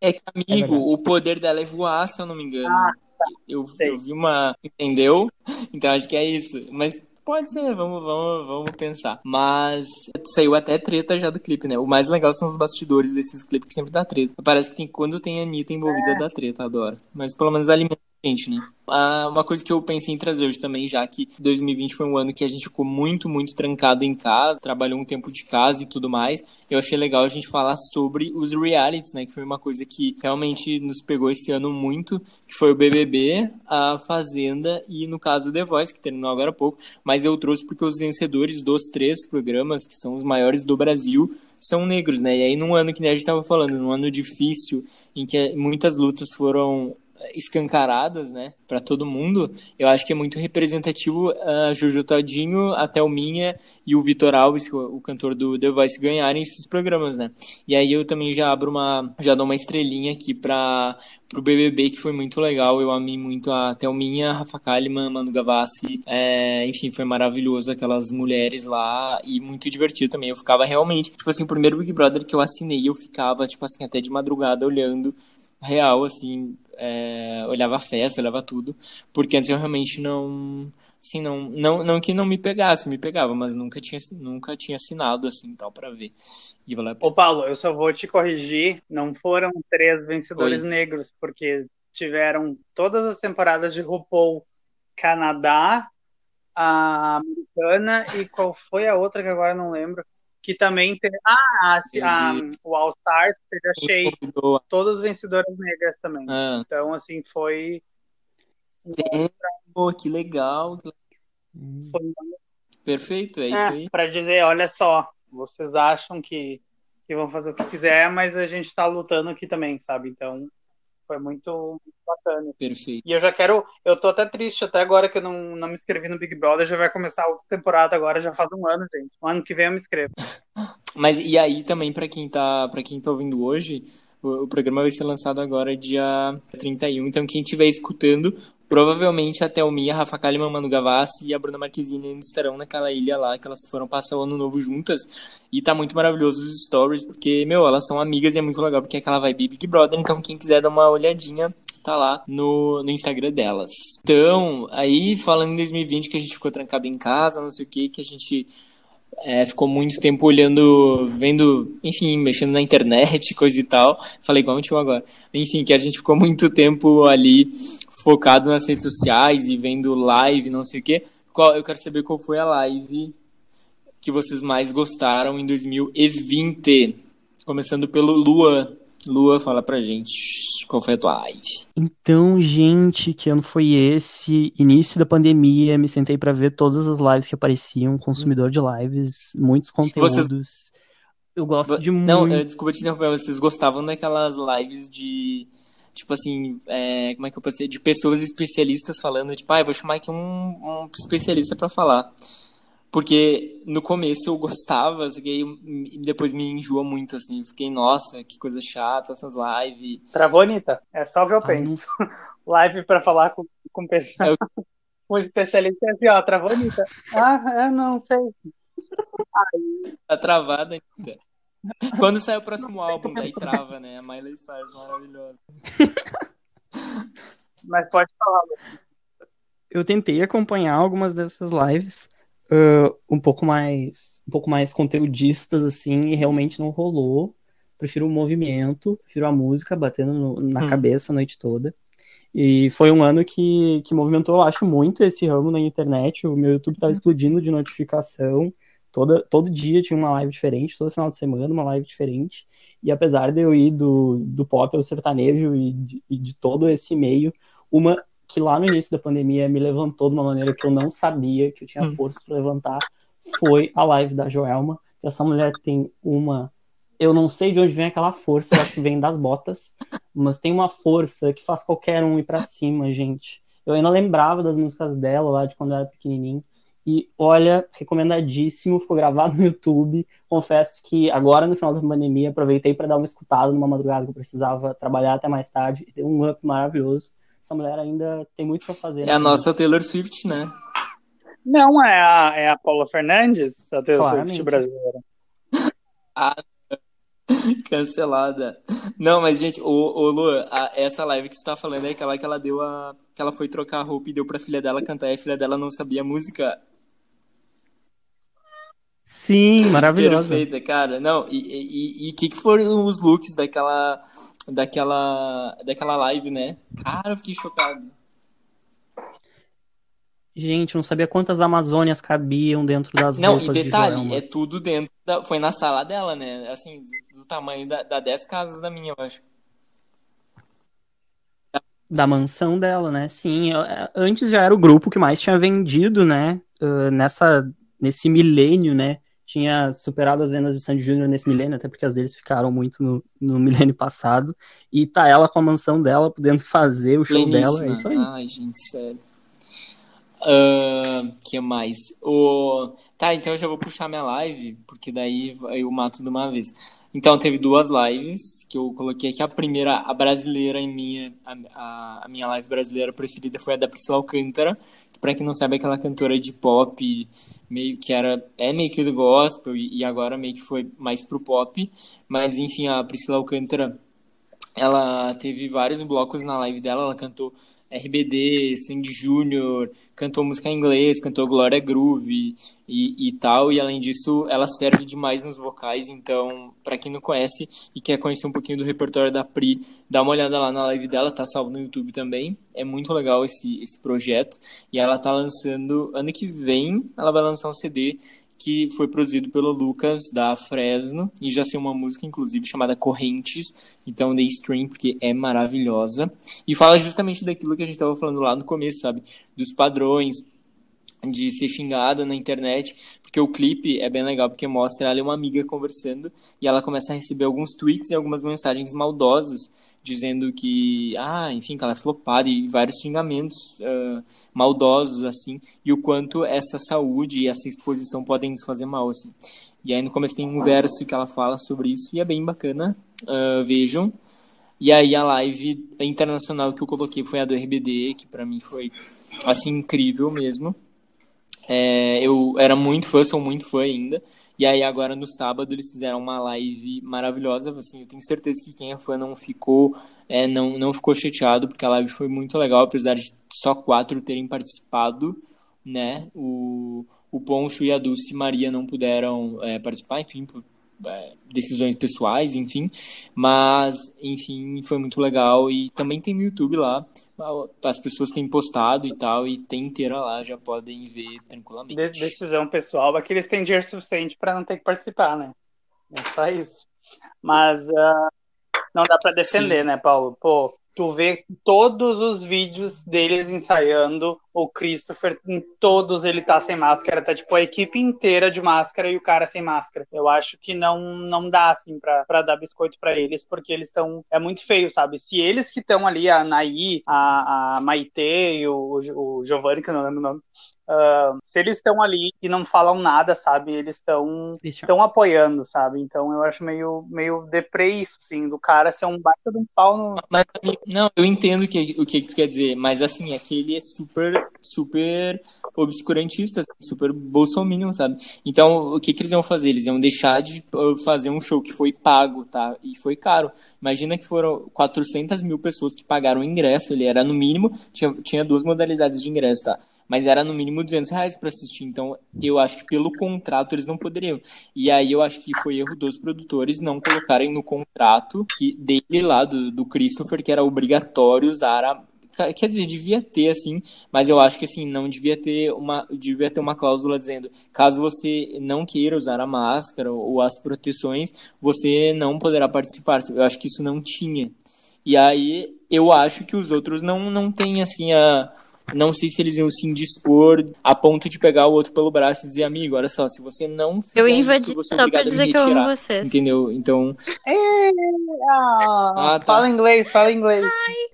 B: É que, amigo, é o poder dela é voar, se eu não me engano. Ah, tá. eu, eu vi uma. Entendeu? Então acho que é isso. Mas Pode ser, vamos, vamos, vamos pensar. Mas saiu até treta já do clipe, né? O mais legal são os bastidores desses clipes que sempre dá treta. Parece que tem, quando tem a Anitta envolvida é. dá treta, adoro. Mas pelo menos alimenta gente, né? Ah, uma coisa que eu pensei em trazer hoje também, já que 2020 foi um ano que a gente ficou muito, muito trancado em casa, trabalhou um tempo de casa e tudo mais. Eu achei legal a gente falar sobre os realities, né? Que foi uma coisa que realmente nos pegou esse ano muito, que foi o BBB, a Fazenda e, no caso, The Voice, que terminou agora há pouco. Mas eu trouxe porque os vencedores dos três programas, que são os maiores do Brasil, são negros, né? E aí, num ano que a gente estava falando, num ano difícil, em que muitas lutas foram escancaradas, né, para todo mundo, eu acho que é muito representativo a Jojo Todinho, a Thelminha e o Vitor Alves, é o cantor do The Voice, ganharem esses programas, né. E aí eu também já abro uma, já dou uma estrelinha aqui para pro BBB, que foi muito legal, eu amei muito a Thelminha, Rafa Kalimann, Manu Gavassi, é, enfim, foi maravilhoso aquelas mulheres lá e muito divertido também, eu ficava realmente, tipo assim, o primeiro Big Brother que eu assinei, eu ficava, tipo assim, até de madrugada olhando, real, assim, é, olhava a festa, olhava tudo, porque antes eu realmente não, assim, não, não, não que não me pegasse, me pegava, mas nunca tinha, nunca tinha assinado assim, tal, para ver.
C: E vale Ô Paulo, eu só vou te corrigir, não foram três vencedores Oi. negros, porque tiveram todas as temporadas de RuPaul Canadá, a americana e qual foi a outra que agora não lembro que também teve. Ah, a, a, o All Stars teve a Shea. Todos os vencedores negras também. Ah. Então, assim, foi.
B: Pô, que legal. Foi... Perfeito, é, é isso aí.
C: Para dizer, olha só, vocês acham que, que vão fazer o que quiser, mas a gente está lutando aqui também, sabe? Então, foi muito, bacana.
B: Perfeito.
C: E eu já quero. Eu tô até triste, até agora que eu não, não me inscrevi no Big Brother, já vai começar a outra temporada agora, já faz um ano, gente. O ano que vem eu me inscrevo.
B: Mas e aí também, para quem tá. para quem tá ouvindo hoje, o, o programa vai ser lançado agora dia 31. Então, quem estiver escutando, provavelmente a Thelminha, a Rafa Kalimann, Manu Gavassi e a Bruna Marquezine ainda estarão naquela ilha lá, que elas foram passar o ano novo juntas. E tá muito maravilhoso os stories, porque, meu, elas são amigas e é muito legal, porque é aquela vibe Big Brother. Então, quem quiser dar uma olhadinha, tá lá no, no Instagram delas. Então, aí falando em 2020 que a gente ficou trancado em casa, não sei o que, que a gente é, ficou muito tempo olhando, vendo, enfim, mexendo na internet, coisa e tal. Falei igual o tio agora. Enfim, que a gente ficou muito tempo ali focado nas redes sociais e vendo live, não sei o quê. Qual, eu quero saber qual foi a live que vocês mais gostaram em 2020. Começando pelo Lua. Lua, fala pra gente qual foi a tua live.
A: Então, gente, que ano foi esse? Início da pandemia, me sentei para ver todas as lives que apareciam, consumidor de lives, muitos conteúdos. Vocês... Eu gosto de muito.
B: Não, desculpa te interromper, vocês gostavam daquelas lives de. Tipo assim, é, como é que eu posso dizer? De pessoas especialistas falando, tipo, ah, eu vou chamar aqui um, um especialista para falar. Porque no começo eu gostava, só que depois me enjoa muito, assim. Fiquei, nossa, que coisa chata essas lives.
C: Travou, Anitta? É só o que eu penso. Live pra falar com, com pessoa. Eu... um especialista é assim, ó, travou, Anitta? Ah, é, não sei.
B: Tá travada, Anitta. Quando sai o próximo álbum, daí trava, né? A Miley Cyrus maravilhosa.
C: Mas pode falar,
A: Eu tentei acompanhar algumas dessas lives uh, um pouco mais um pouco mais conteudistas assim e realmente não rolou. Prefiro o movimento, prefiro a música batendo no, na hum. cabeça a noite toda. E foi um ano que, que movimentou, eu acho, muito esse ramo na internet. O meu YouTube estava explodindo de notificação. Toda, todo dia tinha uma live diferente, todo final de semana uma live diferente. E apesar de eu ir do, do pop ao sertanejo e de, e de todo esse meio, uma que lá no início da pandemia me levantou de uma maneira que eu não sabia que eu tinha hum. força para levantar foi a live da Joelma. Que essa mulher tem uma. Eu não sei de onde vem aquela força, eu acho que vem das botas, mas tem uma força que faz qualquer um ir para cima, gente. Eu ainda lembrava das músicas dela lá de quando eu era pequenininho. E olha, recomendadíssimo, ficou gravado no YouTube. Confesso que agora, no final da pandemia, aproveitei para dar uma escutada numa madrugada que eu precisava trabalhar até mais tarde. E deu um up maravilhoso. Essa mulher ainda tem muito para fazer.
B: É a nossa Taylor Swift, né?
C: Não, é a, é a Paula Fernandes, a Taylor Claramente. Swift brasileira.
B: ah, Cancelada. Não, mas, gente, ô, ô Lu, a, essa live que você tá falando é aquela que ela deu a. que ela foi trocar a roupa e deu pra filha dela cantar e a filha dela não sabia a música.
A: Sim, maravilhosa.
B: Perfeita, cara. Não, e o que, que foram os looks daquela, daquela, daquela live, né? Cara, eu fiquei chocado.
A: Gente, não sabia quantas Amazônias cabiam dentro das
B: não,
A: roupas
B: Não, e detalhe, é tudo dentro da... Foi na sala dela, né? Assim, do tamanho da, da 10 casas da minha, eu acho.
A: Da mansão dela, né? Sim, é, antes já era o grupo que mais tinha vendido, né? Uh, nessa, nesse milênio, né? Tinha superado as vendas de Sandy Júnior nesse milênio, até porque as deles ficaram muito no, no milênio passado. E tá ela com a mansão dela, podendo fazer o show Pleníssima. dela, é isso aí.
B: Ai, gente, sério. Uh, que mais? O... Tá, então eu já vou puxar minha live, porque daí eu mato de uma vez. Então, teve duas lives que eu coloquei aqui. A primeira, a brasileira em minha, a, a minha live brasileira preferida foi a da Priscila Alcântara, que pra quem não sabe é aquela cantora de pop, meio que era, é meio que do gospel e, e agora meio que foi mais pro pop. Mas enfim, a Priscila Alcântara, ela teve vários blocos na live dela, ela cantou RBD, Sandy Júnior, cantou música em inglês, cantou Glória Groove e, e tal, e além disso, ela serve demais nos vocais, então, para quem não conhece e quer conhecer um pouquinho do repertório da Pri, dá uma olhada lá na live dela, tá salvo no YouTube também, é muito legal esse, esse projeto, e ela tá lançando, ano que vem, ela vai lançar um CD que foi produzido pelo Lucas da Fresno e já tem uma música inclusive chamada Correntes, então dei stream porque é maravilhosa e fala justamente daquilo que a gente estava falando lá no começo, sabe, dos padrões de ser xingada na internet, porque o clipe é bem legal, porque mostra ela e uma amiga conversando, e ela começa a receber alguns tweets e algumas mensagens maldosas, dizendo que, ah, enfim, que ela é flopada, e vários xingamentos uh, maldosos, assim, e o quanto essa saúde e essa exposição podem nos fazer mal, assim. E aí no começo tem um verso que ela fala sobre isso, e é bem bacana, uh, vejam. E aí a live internacional que eu coloquei foi a do RBD, que para mim foi, assim, incrível mesmo. É, eu era muito fã, sou muito fã ainda. E aí agora no sábado eles fizeram uma live maravilhosa. Assim, eu tenho certeza que quem é fã não ficou, é, não, não ficou chateado, porque a live foi muito legal, apesar de só quatro terem participado, né? O, o Poncho e a Dulce Maria não puderam é, participar, enfim, por decisões pessoais, enfim. Mas, enfim, foi muito legal. E também tem no YouTube lá. As pessoas têm postado e tal, e tem inteira lá, já podem ver tranquilamente.
C: De decisão pessoal, é que eles têm dinheiro suficiente para não ter que participar, né? É só isso. Mas uh, não dá para defender, Sim. né, Paulo? Pô, tu vê todos os vídeos deles ensaiando o Christopher, em todos ele tá sem máscara, tá tipo a equipe inteira de máscara e o cara sem máscara. Eu acho que não não dá assim pra, pra dar biscoito para eles, porque eles estão é muito feio, sabe? Se eles que estão ali, a Naí, a, a Maite e o, o Giovanni, que eu não lembro o nome, Uh, se eles estão ali e não falam nada, sabe? Eles estão estão apoiando, sabe? Então eu acho meio meio deprê isso, sim, do cara ser um baita de um pau no.
B: Mas, não, eu entendo o que, o que tu quer dizer, mas assim, aquele é super, super obscurantista, super bolsominion, sabe? Então, o que, que eles iam fazer? Eles iam deixar de uh, fazer um show que foi pago, tá? E foi caro. Imagina que foram 400 mil pessoas que pagaram o ingresso, ele era no mínimo, tinha, tinha duas modalidades de ingresso, tá? Mas era no mínimo 200 reais para assistir. Então, eu acho que pelo contrato eles não poderiam. E aí eu acho que foi erro dos produtores não colocarem no contrato que dele lá, do, do Christopher, que era obrigatório usar a. Quer dizer, devia ter, assim, mas eu acho que assim, não devia ter uma. Devia ter uma cláusula dizendo, caso você não queira usar a máscara ou as proteções, você não poderá participar. Eu acho que isso não tinha. E aí eu acho que os outros não, não têm assim a não sei se eles iam se indispor a ponto de pegar o outro pelo braço e dizer, amigo, olha só, se você não fizer
D: Eu invadi
B: isso, você é
D: só pra
B: obrigado a me
D: dizer que eu amo
B: retirar.
D: vocês.
B: Entendeu? Então,
C: É, ah,
B: Ah, tá.
C: Fala inglês, fala inglês.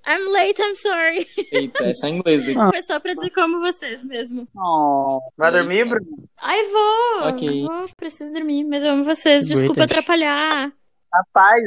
D: I'm late, I'm sorry.
B: eita, essa é inglesa.
A: Ah.
D: Foi só pra dizer que eu amo vocês mesmo.
C: Oh, vai dormir, Bruno?
D: Ai, vou.
B: Ok.
D: Vou, preciso dormir, mas eu amo vocês. Desculpa
A: British.
D: atrapalhar.
C: Rapaz,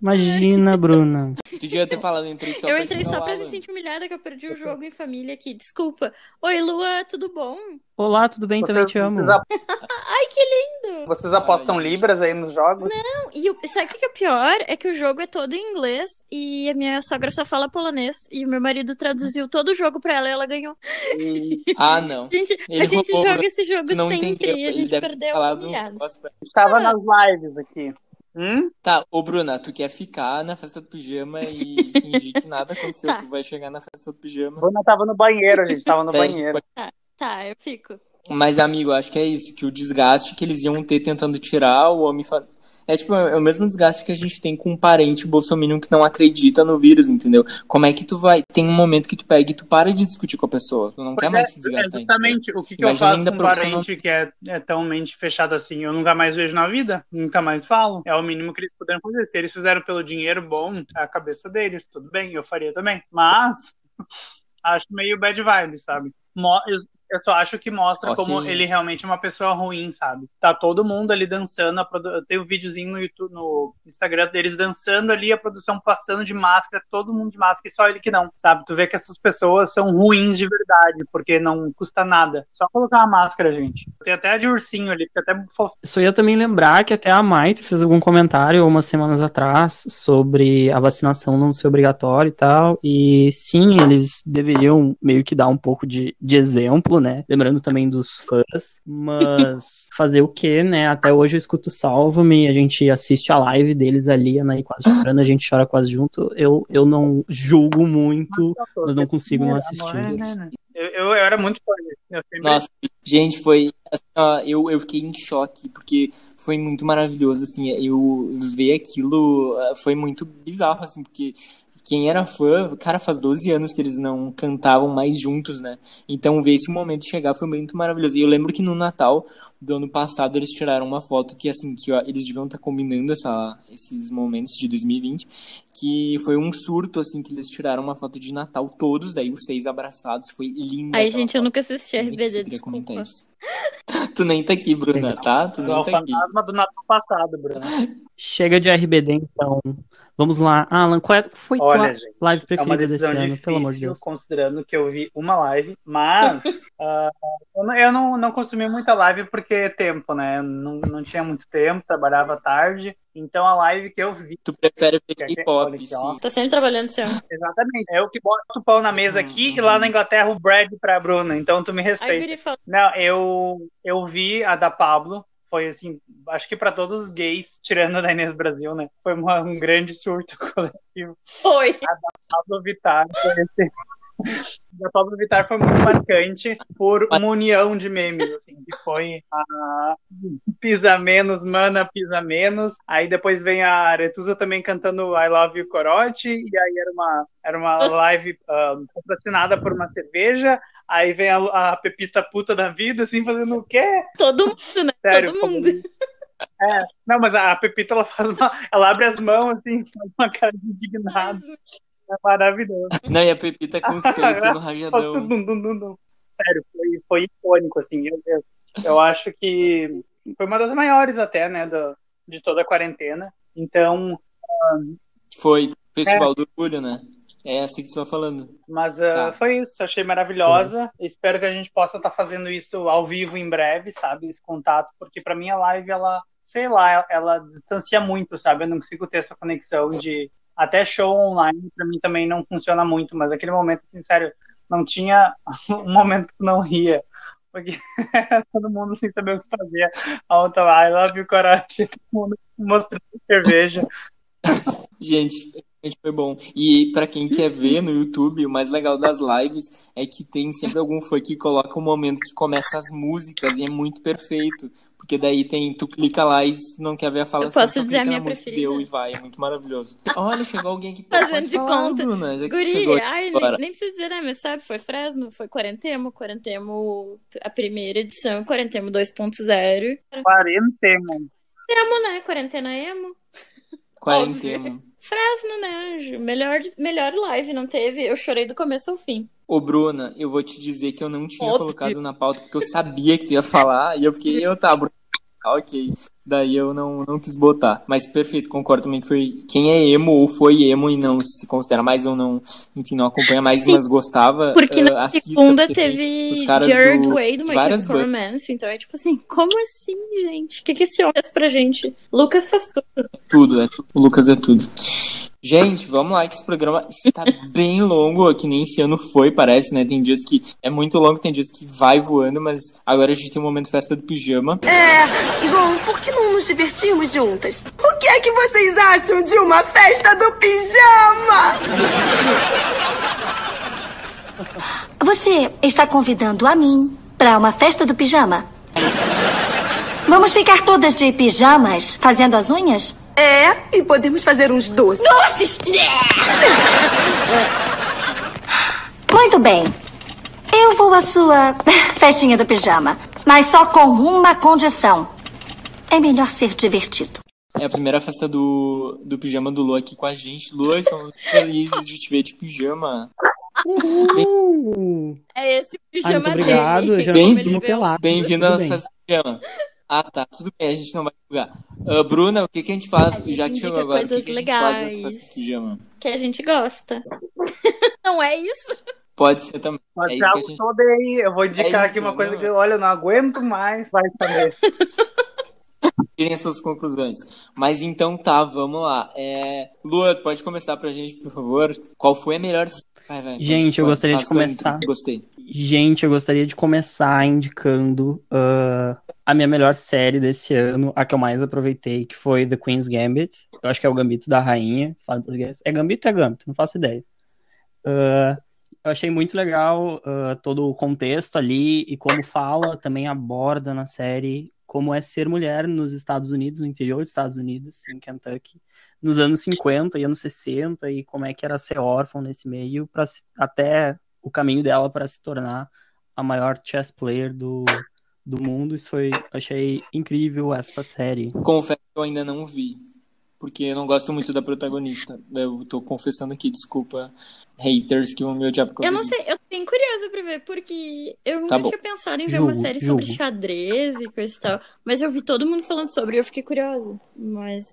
A: Imagina, Bruna.
B: Tu devia ter falado, só
D: eu entrei só pra me sentir humilhada que eu perdi o jogo em família aqui. Desculpa. Oi, Lua, tudo bom?
A: Olá, tudo bem? Também te amo.
C: vocês, ap-
D: Ai, que lindo!
C: vocês apostam
B: Ai,
C: libras aí nos jogos?
D: Não, E o, sabe o que é pior? É que o jogo é todo em inglês e a minha sogra só fala polonês. E o meu marido traduziu todo o jogo pra ela e ela ganhou.
C: E
B: Ah, não.
D: A gente, a gente joga esse jogo
B: não
D: sempre
B: entendeu.
D: e a gente perdeu
C: estava
D: Ah.
C: nas lives aqui. Hum?
B: Tá, ô Bruna, tu quer ficar na festa do pijama e fingir que nada aconteceu,
D: Tá.
B: tu vai chegar na festa do pijama.
C: Bruna tava no banheiro, a gente tava no
B: gente
C: banheiro.
D: Tá, eu fico.
B: Mas, amigo, acho que é isso, que o desgaste que eles iam ter tentando tirar o homem. fa- É tipo, é o mesmo desgaste que a gente tem com um parente bolsominion que não acredita no vírus, entendeu? Como é que tu vai. Tem um momento que tu pega e tu para de discutir com a pessoa. Tu não quer mais se desgastar. entendeu?
C: exatamente. O que, que eu faço com um parente que é, é tão mente fechada assim? Eu nunca mais vejo na vida, nunca mais falo. É o mínimo que eles puderam fazer. Se eles fizeram pelo dinheiro, bom, é a cabeça deles, tudo bem, eu faria também. Mas acho meio bad vibe, sabe? Eu, só acho que mostra
B: Ok.
C: como ele realmente é uma pessoa ruim, sabe? Tá todo mundo ali dançando. A produ... Tem um videozinho no YouTube, no Instagram deles dançando ali, a produção passando de máscara, todo mundo de máscara e só ele que não, sabe? Tu vê que essas pessoas são ruins de verdade, porque não custa nada. Só colocar uma máscara, gente. Tem até a de ursinho ali, fica até fofo.
A: Só ia também lembrar que até a Maite fez algum comentário umas semanas atrás sobre a vacinação não ser obrigatória e tal. E sim, eles deveriam meio que dar um pouco de, de exemplo, né? Lembrando também dos fãs. Mas fazer o quê, né? Até hoje eu escuto Salva-me, a gente assiste a live deles ali, a Anaí quase chorando, a gente chora quase junto. Eu, eu não julgo muito, mas não consigo não assistir.
C: Eu, eu, eu era muito fã. Eu sempre...
B: Nossa, gente, foi. assim, ó, eu, eu fiquei em choque, porque foi muito maravilhoso, assim. Eu ver aquilo ah, foi muito bizarro, assim, porque quem era fã, cara, faz 12 anos que eles não cantavam mais juntos, né? Então ver esse momento chegar foi muito maravilhoso. E eu lembro que no Natal do ano passado eles tiraram uma foto que, assim, que ó, eles deviam estar combinando essa, esses momentos de 2020, que foi um surto, assim, que eles tiraram uma foto de Natal todos, daí os seis abraçados, foi lindo.
D: Ai, gente, eu
B: foto.
D: nunca assisti
B: enfim,
D: RBD,
B: eu
D: desculpa.
B: tu nem tá aqui, Bruna, tá? Tu nem
C: o
B: tá aqui.
C: fantasma do Natal passado, Bruno.
A: Chega de RBD, então. Vamos lá. Alan, qual é- foi tua
C: gente.
A: live
C: É uma
A: preferida desse
C: decisão
A: ano?
C: difícil,
A: Pelo amor de Deus.
C: considerando que eu vi uma live, mas ah, eu, não, eu não, não consumi muita live porque tempo, né? Não, não tinha muito tempo, trabalhava tarde. Então a live que eu vi,
B: Tu prefere ver K-pop,
C: aqui, ó.
B: sim.
D: Tá sempre trabalhando ano.
C: exatamente, é eu que boto o pão na mesa aqui e lá na Inglaterra o Brad pra Bruna. Então tu me
D: Ai,
C: respeita.
D: Fala.
C: Não, eu, eu vi a da Pablo. Foi assim, acho que pra todos os gays, tirando a da Inês Brasil, né? Foi uma- um grande surto coletivo.
D: Oi.
C: Pablo Vittar foi esse- da Pablo Vittar foi muito marcante por uma união de memes, assim, que foi a Pisa Menos, Mana Pisa Menos, aí depois vem a Aretusa também cantando I Love You Corote, e aí era uma, era uma live ah, patrocinada por uma cerveja, aí vem a, a Pepita puta da vida, assim, fazendo o quê?
D: Todo mundo, né?
C: Sério,
D: Todo
C: como-
D: mundo.
C: É, não, mas a Pepita, ela faz uma, ela abre as mãos, assim, faz uma cara de indignado, é maravilhoso.
B: Não, e a Pepita com os peitos no rajadão.
C: dum, dum, dum, dum. Sério, foi, foi icônico, assim. Eu, eu, eu acho que foi uma das maiores até, né, do, de toda a quarentena. Então,
B: Foi Festival do Orgulho, né? É assim que tu tá falando.
C: mas ah,
B: Tá.
C: foi isso, achei maravilhosa. Espero que a gente possa estar fazendo isso ao vivo em breve, sabe? Esse contato, porque para mim a live, ela, sei lá, ela distancia muito, sabe? Eu não consigo ter essa conexão de. Até show online, para mim também não funciona muito, mas aquele momento, assim, sério, não tinha um momento que não ria. Porque todo mundo sem saber o que fazer. A outra lá, I love you, coragem, todo mundo mostrando cerveja.
B: Gente, realmente foi bom. E pra quem quer ver no YouTube, o mais legal das lives é que tem sempre algum fã que coloca um momento que começa as músicas e é muito perfeito. Porque daí tem, tu clica lá e se tu não quer ver a fala,
D: Eu posso
B: só
D: dizer a minha
B: música
D: preferida?
B: Deu e vai, é muito maravilhoso. Olha, chegou alguém aqui
D: Fazendo de
B: falar,
D: conta.
B: Bruna, já que
D: Guri,
B: chegou
D: ai, nem, nem preciso dizer, né? Mas sabe, foi Fresno, foi Quarentemo, Quarentemo, a primeira edição, Quarentemo 2.0.
C: Quarentemo.
D: Emo, né? Quarentena emo.
B: Quarentena.
D: Fresno, né, anjo? Melhor, melhor live, não teve? Eu chorei do começo ao fim.
B: Ô, Bruna, eu vou te dizer que eu não tinha
D: Óbvio.
B: colocado na pauta porque eu sabia que tu ia falar e eu fiquei, eu tá, Bruna, ok. Daí eu não, não quis botar. Mas perfeito, concordo também que foi quem é emo ou foi emo e não se considera mais ou não, enfim, não acompanha mais,
D: Sim,
B: mas gostava.
D: Porque
B: eh,
D: na
B: assista,
D: segunda
B: porque
D: teve
B: os caras
D: Jared
B: do-
D: Way do My. Romance, então é tipo assim, como assim, gente? O que, que esse homem faz pra gente? Lucas faz tudo.
B: Tudo, é. O Lucas é tudo. Gente, vamos lá, que esse programa está bem longo, que nem esse ano foi, parece, né? Tem dias que é muito longo, tem dias que vai voando, mas agora a gente tem um momento festa do pijama.
E: É, bom, por que não nos divertirmos juntas? O que é que vocês acham de uma festa do pijama?
F: Você está convidando a mim para uma festa do pijama? Vamos ficar todas de pijamas fazendo as unhas?
E: É, e podemos fazer uns doces.
F: Doces! Muito bem. Eu vou à sua festinha do pijama, mas só com uma condição. É melhor ser divertido.
B: É a primeira festa do, do pijama do Lu aqui com a gente. Lu, estamos felizes de te ver de pijama.
A: Uh,
D: É esse o pijama
A: muito obrigado.
D: Dele.
A: já
B: Bem-. Bem-vindo
A: tudo
B: às
A: bem.
B: festas do pijama. Ah, tá. Tudo bem, a gente não vai julgar. Ah, Bruna, o que, que a gente faz?
D: A gente
B: Já que chegou agora, o que, que a gente faz nessa festa do pijama?
D: Que a gente gosta. não é isso?
B: Pode ser também.
C: Mas
B: É
C: é
B: a
C: algo
B: gente...
C: todo aí. Eu vou indicar
B: É
C: aqui
B: isso,
C: uma coisa
B: não.
C: que, olha, eu não aguento mais. Vai saber.
B: Tirem as suas conclusões. Mas então tá, vamos lá. É... Lua, pode começar pra gente, por favor? Qual foi a melhor. Vai, vai, pode-
A: Gente, eu
B: pode,
A: gostaria de começar.
B: Gostei.
A: Gente, eu gostaria de começar indicando ah, a minha melhor série desse ano, a que eu mais aproveitei, que foi The Queen's Gambit. Eu acho que é o Gambito da Rainha, fala em português. É Gambito ou é Gambito? Não faço ideia. Ah, eu achei muito legal ah, todo o contexto ali e como fala, também aborda na série como é ser mulher nos Estados Unidos, no interior dos Estados Unidos, em Kentucky, nos anos 50 e anos 60, e como é que era ser órfão nesse meio, pra, se- até o caminho dela para se tornar a maior chess player do, do mundo. Isso foi, achei incrível esta série.
B: Confesso que eu ainda não vi. Porque eu não gosto muito da protagonista. Eu tô confessando aqui, desculpa, haters que vão me odiar por causa
D: Eu não
B: disso.
D: sei, eu tô bem curiosa pra ver, porque eu nunca
B: Tá bom.
D: tinha pensado em ver uma
A: Julgo,
D: série sobre
A: julgo.
D: xadrez e coisa e tal. Mas eu vi todo mundo falando sobre e eu fiquei curiosa. Mas.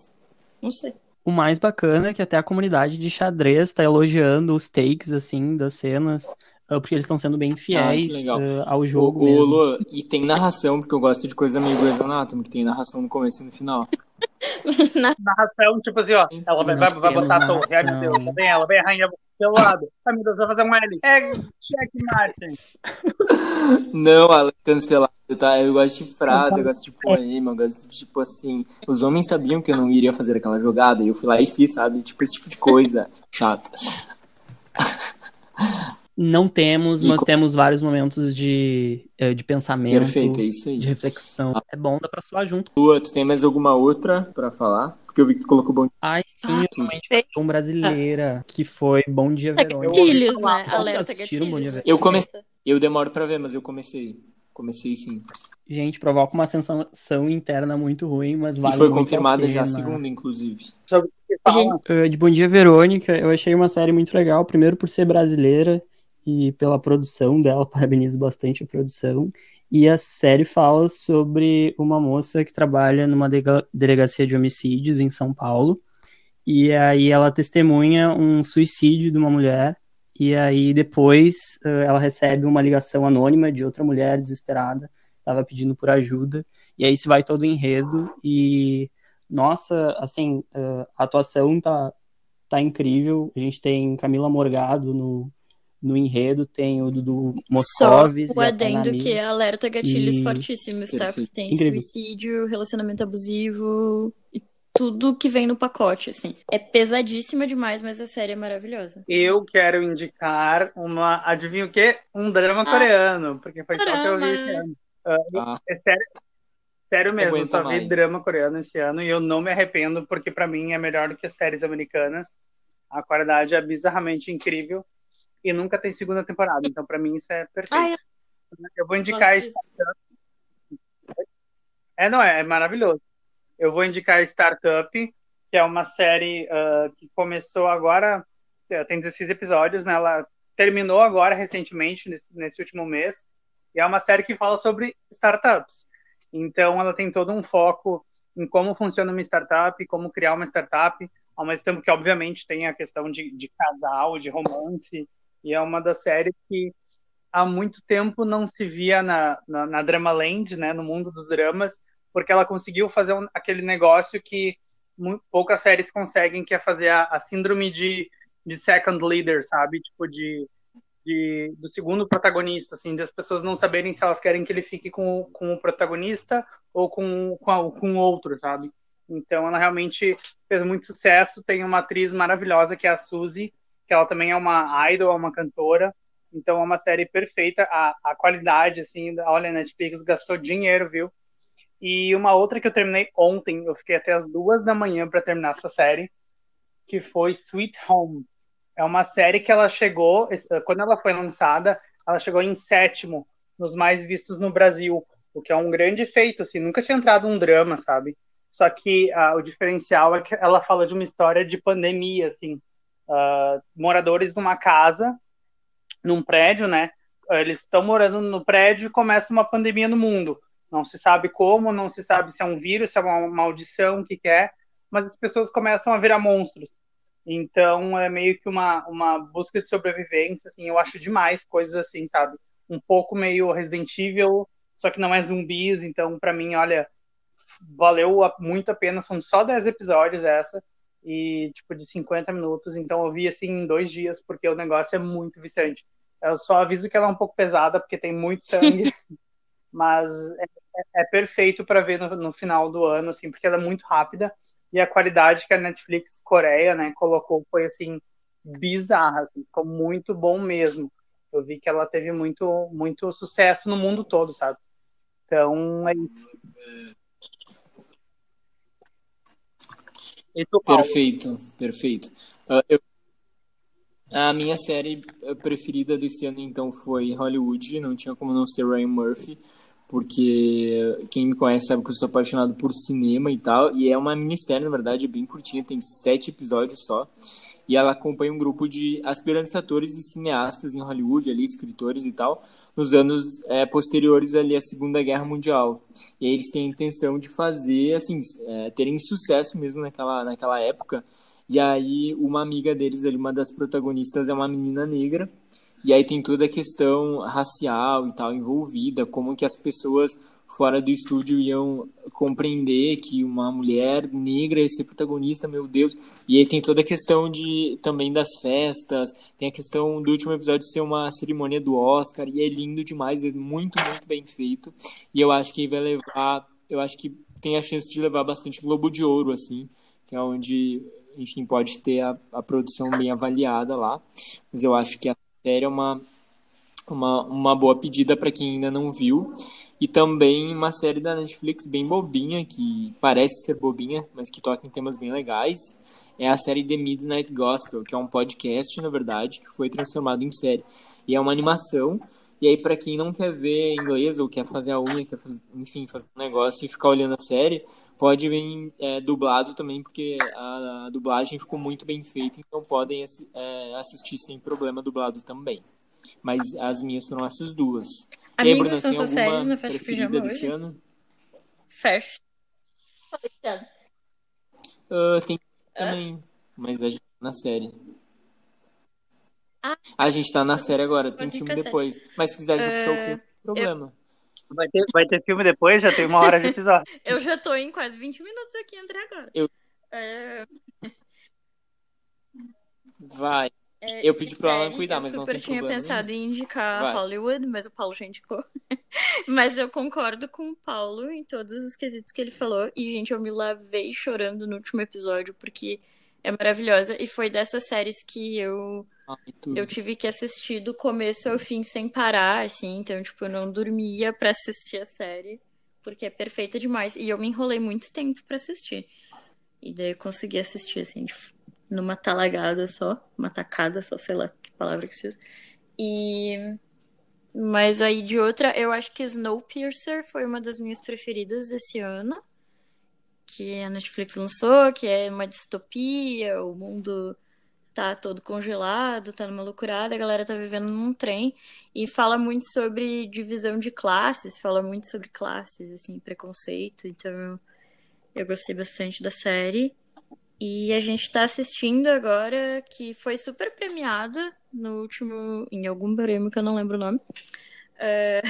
D: Não sei.
A: O mais bacana é que até a comunidade de xadrez está elogiando os takes, assim, das cenas, ah, porque eles estão sendo bem fiéis
B: legal.
A: ah, ao jogo mesmo.
B: Lu, e tem narração, porque eu gosto de coisa meio Grey's Anatomy, que tem narração no começo e no final.
C: Narração, tipo assim, ó. Ela vai, vai, vai botar a torre. Ai, meu Deus. Bem, ela vem a rainha pelo lado. Ai, meu Deus, vai fazer um L. É checkmate.
B: Não, ela é cancelada, tá? Eu gosto de frase, eu gosto de poema, eu gosto de, tipo assim... Os homens sabiam que eu não iria fazer aquela jogada, e eu fui lá e fiz, sabe? Tipo, esse tipo de coisa chata.
A: Não temos,
B: E
A: mas
B: co-
A: temos vários momentos de, eh, de pensamento,
B: Perfeito, é isso aí.
A: de reflexão. É bom, dá pra suar junto.
B: Lua, tu tem mais alguma outra pra falar? Porque eu vi que tu colocou bom.
A: Ai, sim,
D: Ah,
A: eu também um brasileira, que foi Bom Dia Verônica.
D: Gatilhos, né? Alerta
A: assistiram Bom Dia
D: gatilhos.
B: Eu comecei. Eu demoro pra ver, mas eu comecei. Comecei sim.
A: Gente, provoca uma sensação interna muito ruim, mas vale
B: e foi
A: muito a
B: confirmada já a
A: pena.
B: segunda, inclusive.
C: Sobre.
D: Gente,
A: Uh, de Bom Dia Verônica, eu achei uma série muito legal, primeiro por ser brasileira e pela produção dela, parabenizo bastante a produção. E a série fala sobre uma moça que trabalha numa delegacia de homicídios em São Paulo. E aí ela testemunha um suicídio de uma mulher. E aí depois uh, ela recebe uma ligação anônima de outra mulher desesperada, estava pedindo por ajuda. E aí se vai todo o enredo e nossa, assim, uh, a atuação tá, tá incrível. A gente tem Camila Morgado no, no enredo, tem o Dudu
D: só
A: Moscovis
D: o
A: a Tainá
D: adendo que é alerta gatilhos
A: E-
D: fortíssimos, tá? Porque tem
A: Incrível.
D: suicídio, relacionamento abusivo tudo que vem no pacote, assim. É pesadíssima demais, mas a série é maravilhosa.
C: Eu quero indicar uma, adivinha o quê? Um drama ah, coreano, porque foi drama. só que eu vi esse ano. Uh, ah. É sério, sério mesmo, eu só mais. vi drama coreano esse ano e eu não me arrependo, porque para mim é melhor do que as séries americanas. A qualidade é bizarramente incrível e nunca tem segunda temporada, então para mim isso é perfeito. Ai, eu... vou indicar Startup. É, não, é, é maravilhoso. Eu vou indicar Startup, que é uma série uh, que começou agora, é, tem 16 episódios, né? Ela terminou agora recentemente, nesse, nesse último mês, e é uma série que fala sobre startups. Então, ela tem todo um foco em como funciona uma startup, como criar uma startup, ao mesmo tempo que, obviamente, tem a questão de, de casal, de romance, e é uma das séries que há muito tempo não se via na, na, na Drama Land, né, no mundo dos dramas, porque ela conseguiu fazer um, aquele negócio que poucas séries conseguem, que é fazer a, a síndrome de, de second leader, sabe? Tipo, de, de, do segundo protagonista, assim, das pessoas não saberem se elas querem que ele fique com, com o protagonista ou com, com, com outro, sabe? Então ela realmente fez muito sucesso. Tem uma atriz maravilhosa que é a Suzy, que ela também é uma idol, é uma cantora. Então é uma série perfeita. A, a qualidade, assim, olha, a Netflix gastou dinheiro, viu? E uma outra que eu terminei ontem, eu fiquei até as duas da manhã para terminar essa série, que foi Sweet Home. É uma série que ela chegou, quando ela foi lançada, ela chegou em sétimo nos mais vistos no Brasil, o que é um grande feito, assim, nunca tinha entrado um drama, sabe? Só que uh, o diferencial é que ela fala de uma história de pandemia, assim, uh, moradores de uma casa, num prédio, né? Eles estão morando no prédio e começa uma pandemia no mundo. Não se sabe como, não se sabe se é um vírus, se é uma maldição, o que, que é, mas as pessoas começam a virar monstros. Então é meio que uma, uma busca de sobrevivência, assim, eu acho demais coisas assim, sabe? Um pouco meio Resident Evil, só que não é zumbis, então para mim, olha, valeu muito a pena, são só 10 episódios essa, e tipo de 50 minutos, então eu vi assim em dois dias, porque o negócio é muito viciante. Eu só aviso que ela é um pouco pesada, porque tem muito sangue, mas é, é, perfeito para ver no, no, final do ano, assim, porque ela é muito rápida e a qualidade que a Netflix Coreia, né, colocou foi assim bizarra, assim, ficou muito bom mesmo. Eu vi que ela teve muito muito sucesso no mundo todo, sabe? Então é isso.
B: perfeito, perfeito. Uh, eu, a minha série preferida desse ano, então, foi Hollywood. Não tinha como não ser Ryan Murphy porque quem me conhece sabe que eu sou apaixonado por cinema e tal, e é uma minissérie, na verdade, é bem curtinha, tem sete episódios só, e ela acompanha um grupo de aspirantes atores e cineastas em Hollywood, ali, escritores e tal, nos anos é, posteriores ali à Segunda Guerra Mundial. E aí eles têm a intenção de fazer, assim, é, terem sucesso mesmo naquela, naquela época, e aí uma amiga deles ali, uma das protagonistas é uma menina negra, e aí tem toda a questão racial e tal envolvida, como que as pessoas fora do estúdio iam compreender que uma mulher negra ia ser protagonista, meu Deus. E aí tem toda a questão de também das festas, tem a questão do último episódio ser uma cerimônia do Oscar, e é lindo demais, é muito, muito bem feito. E eu acho que vai levar, eu acho que tem a chance de levar bastante Globo de Ouro, assim, que é onde, enfim, pode ter a, a produção bem avaliada lá. Mas eu acho que a série é uma, uma, uma boa pedida para quem ainda não viu. E também uma série da Netflix bem bobinha, que parece ser bobinha, mas que toca em temas bem legais. É a série The Midnight Gospel, que é um podcast, na verdade, que foi transformado em série. E é uma animação. E aí, para quem não quer ver inglês ou quer fazer a unha, quer fazer, enfim, fazer um negócio e ficar olhando a série, pode vir é, dublado também, porque a, a, dublagem ficou muito bem feita, então podem é, assistir sem problema dublado também. Mas as minhas foram essas duas.
D: Amigos, Bruna, são suas séries no Fast Pijama hoje? Ano? Fast.
B: Uh, tem também, mas a gente tá na série. Ah, a gente tá na série agora, tem filme depois. Mas se quiser uh, puxar o filme, problema. Eu...
C: Vai ter, vai ter filme depois? Já tem uma hora de episódio.
D: eu já tô em quase 20 minutos aqui entre agora.
B: Eu...
D: É...
B: Vai. Eu pedi pro Alan
D: É,
B: cuidar,
D: eu
B: mas não
D: super
B: tem
D: tinha
B: problema
D: pensado em indicar
B: Vai.
D: Hollywood, mas o Paulo já indicou. mas eu concordo com o Paulo em todos os quesitos que ele falou. E, gente, eu me lavei chorando no último episódio, porque é maravilhosa. E foi dessas séries que eu, Eu tive que assistir do começo ao fim sem parar, assim. Então, tipo, eu não dormia pra assistir a série, porque é perfeita demais. E eu me enrolei muito tempo pra assistir. E daí eu consegui assistir, assim, numa talagada só, uma tacada só, sei lá que palavra que se usa. E mas aí de outra, eu acho que Snowpiercer foi uma das minhas preferidas desse ano, que a Netflix lançou, que é uma distopia, o mundo tá todo congelado, tá numa loucurada, a galera tá vivendo num trem e fala muito sobre divisão de classes, fala muito sobre classes, assim, preconceito, então eu, gostei bastante da série. E a gente tá assistindo agora, que foi super premiada no último, em algum prêmio que eu não lembro o nome. É,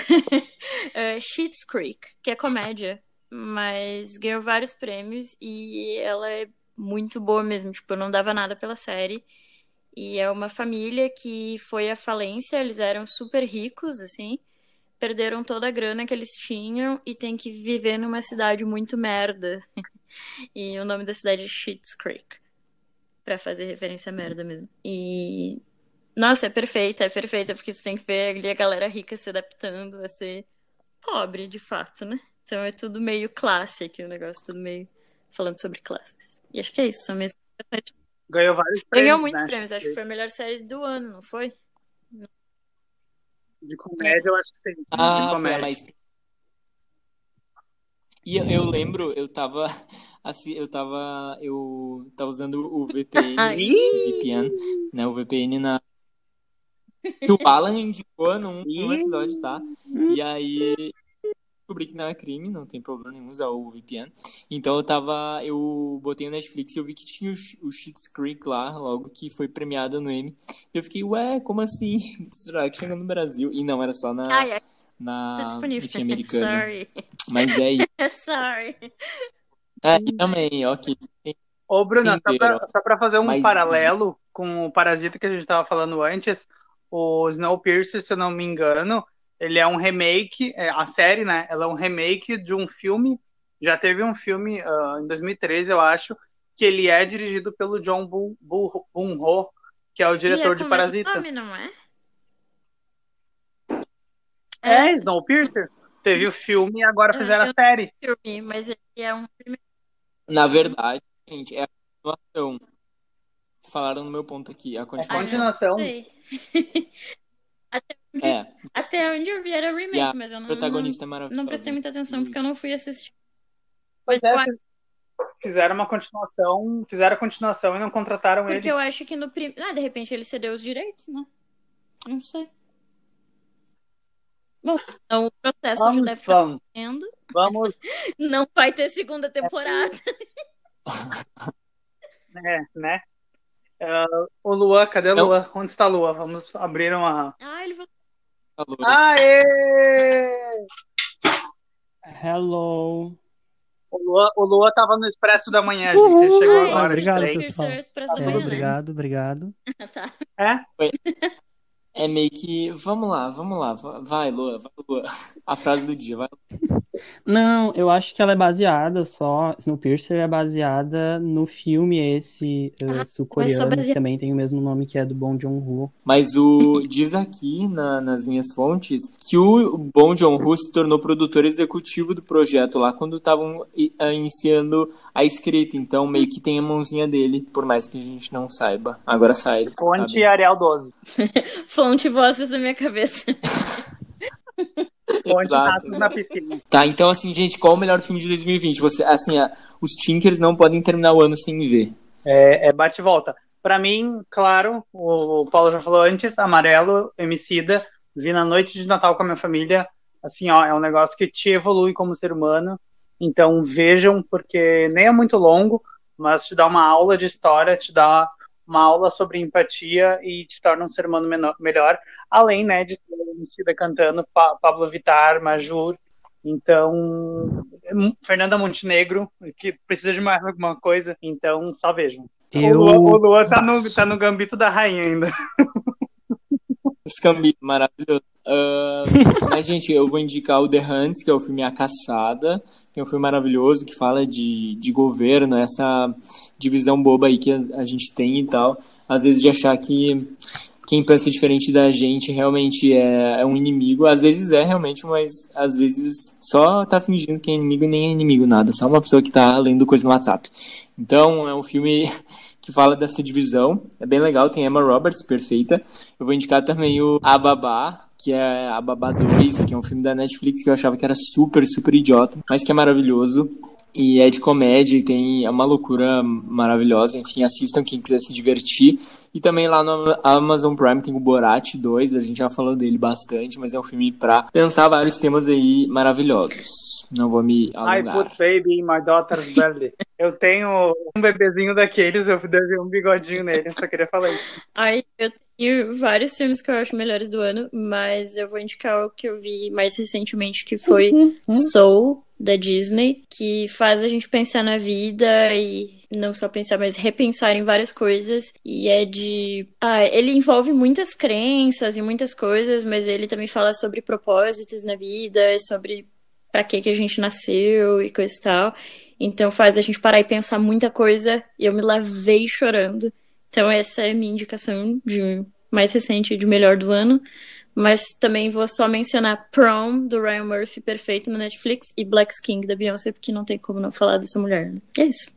D: é, Schitt's Creek, que é comédia, mas ganhou vários prêmios e ela é muito boa mesmo. Tipo, eu não dava nada pela série. E é uma família que foi à falência, eles eram super ricos, assim, perderam toda a grana que eles tinham e tem que viver numa cidade muito merda. E o nome da cidade é Schitt's Creek. Pra fazer referência a merda mesmo. E. Nossa, é perfeita, é perfeita, porque você tem que ver ali a galera rica se adaptando a ser pobre, de fato, né? Então é tudo meio classe aqui, o negócio, tudo meio falando sobre classes. E acho que é isso, são mesmo.
C: Ganhou vários prêmios.
D: Ganhou muitos
C: né?
D: prêmios, acho que foi a melhor série do ano, não foi?
C: De comédia, eu acho que sim. de
B: Ah, foi a
C: comédia.
B: mais. E eu, eu lembro, eu tava assim, eu tava eu tava usando o VPN. VPN, né, o VPN na que o Alan indicou num, num episódio, tá? E aí descobri que não é crime, não tem problema nenhum usar o VPN. Então eu tava, eu botei o Netflix e eu vi que tinha o, o Schitt's Creek lá, logo que foi premiado no Emmy. E eu fiquei, ué, como assim? Será que chegou no Brasil? E não, era só na,
D: Ai, ai,
B: na
D: tá disponível.
B: americana.
D: Sorry.
B: Mas é isso.
D: Sorry.
B: É, e também, ok.
C: Ô, Bruna, só pra, só pra fazer um
B: Mas-
C: paralelo com o Parasita que a gente tava falando antes, o Snowpiercer, se eu não me engano, ele é um remake, é, a série, né? Ela é um remake de um filme. Já teve um filme ah, em 2013, eu acho, que ele é dirigido pelo John Boon-ho, que é o
D: E é
C: diretor de Parasita.
D: nome, não é?
C: É, Snowpiercer. Teve o filme e agora
D: É,
C: fizeram a série.
D: filme, mas ele é um
B: Na verdade, gente, é a continuação. Falaram no meu ponto aqui, a
C: É
B: continuação.
C: continuação.
D: sei. até,
B: É,
D: até onde eu vi era remake,
B: a
D: mas eu não,
B: protagonista é
D: não, não prestei muita atenção porque eu não fui assistir.
C: Pois é, fizeram uma continuação, fizeram a continuação e não contrataram
D: Porque
C: ele.
D: eu acho que no primeiro. Ah, de repente ele cedeu os direitos, né? Não sei. Bom, então o processo já
C: Vamos,
D: deve estar
C: vamos,
D: correndo.
C: vamos,
D: Não vai ter segunda temporada.
C: é, né? Ah, o Luan, cadê o
B: Não.
C: Luan? Onde está o Luan? Vamos abrir uma.
D: Ah, ele vai.
C: Aê!
A: Hello.
C: O Luan, o Luan tava no Expresso da Manhã, gente. Ele chegou
D: Ai,
C: agora.
A: obrigado, pessoal. É,
D: manhã, né?
A: obrigado, obrigado.
D: tá.
C: É?
B: É meio que. Vamos lá, vamos lá. va- Vai, Lua, vai, Lua. A frase do dia, vai.
A: Não, eu acho que ela é baseada só. Snowpiercer é baseada no filme esse eh,
D: Ah, mas
A: sul-coreano, que também tem o mesmo nome que é do Bong Joon-ho.
B: Mas o diz aqui na- nas minhas fontes que o Bong Joon-ho se tornou produtor executivo do projeto lá quando estavam ah, iniciando a escrita. Então meio que tem a mãozinha dele, por mais que a gente não saiba. Agora sai.
C: Fonte
B: sabe?
C: Arial 12.
D: Fonte vozes da minha cabeça.
C: Ratos na piscina.
B: Tá, então assim, gente, qual o melhor filme de 2020? Você, assim, a- os Tinkers não podem terminar o ano sem ver.
C: É, é bate e volta. Pra mim, claro, o Paulo já falou antes, Amarelo, Emicida, vi na noite de Natal com a minha família. Assim, ó, é um negócio que te evolui como ser humano. Então vejam, porque nem é muito longo, mas te dá uma aula de história, te dá uma aula sobre empatia e te torna um ser humano menor- melhor. Além, né, de ter o Emicida cantando, Pa- Pablo Vittar, Majur. Então, Fernanda Montenegro, que precisa de mais alguma coisa. Então, só vejam.
A: Eu...
C: O Luan, o Luan tá, no, tá no gambito da rainha ainda.
B: Os cambitos, maravilhoso. Uh, mas, gente, eu vou indicar o The Hunts, que é o filme A Caçada, que é um filme maravilhoso, que fala de, de governo, essa divisão boba aí que a, a gente tem e tal. Às vezes de achar que quem pensa diferente da gente realmente é, é, um inimigo. Às vezes é realmente, mas às vezes só tá fingindo que é inimigo e nem é inimigo nada. Só uma pessoa que tá lendo coisa no WhatsApp. Então é um filme que fala dessa divisão. É bem legal, tem Emma Roberts, perfeita. Eu vou indicar também o A Babá, que é A Babá 2, que é um filme da Netflix que eu achava que era super, super idiota, mas que é maravilhoso. E é de comédia e tem é uma loucura maravilhosa. Enfim, assistam quem quiser se divertir. E também lá no Amazon Prime tem o Borat 2, a gente já falou dele bastante, mas é um filme pra pensar vários temas aí maravilhosos. Não vou me alongar.
C: I put baby in my daughter's belly. Eu tenho um bebezinho daqueles, eu desenhei um bigodinho nele, só queria falar isso.
D: Ai, eu tenho vários filmes que eu acho melhores do ano, mas eu vou indicar o que eu vi mais recentemente, que foi Soul, da Disney, que faz a gente pensar na vida e não só pensar, mas repensar em várias coisas. E é de. Ah, ele envolve muitas crenças e muitas coisas, mas ele também fala sobre propósitos na vida, sobre para que, que a gente nasceu e coisa e tal. Então faz a gente parar e pensar muita coisa. E eu me lavei chorando. Então essa é a minha indicação de mais recente de melhor do ano. Mas também vou só mencionar Prom, do Ryan Murphy, perfeito no Netflix, e Black King, da Beyoncé, porque não tem como não falar dessa mulher. Né? É isso.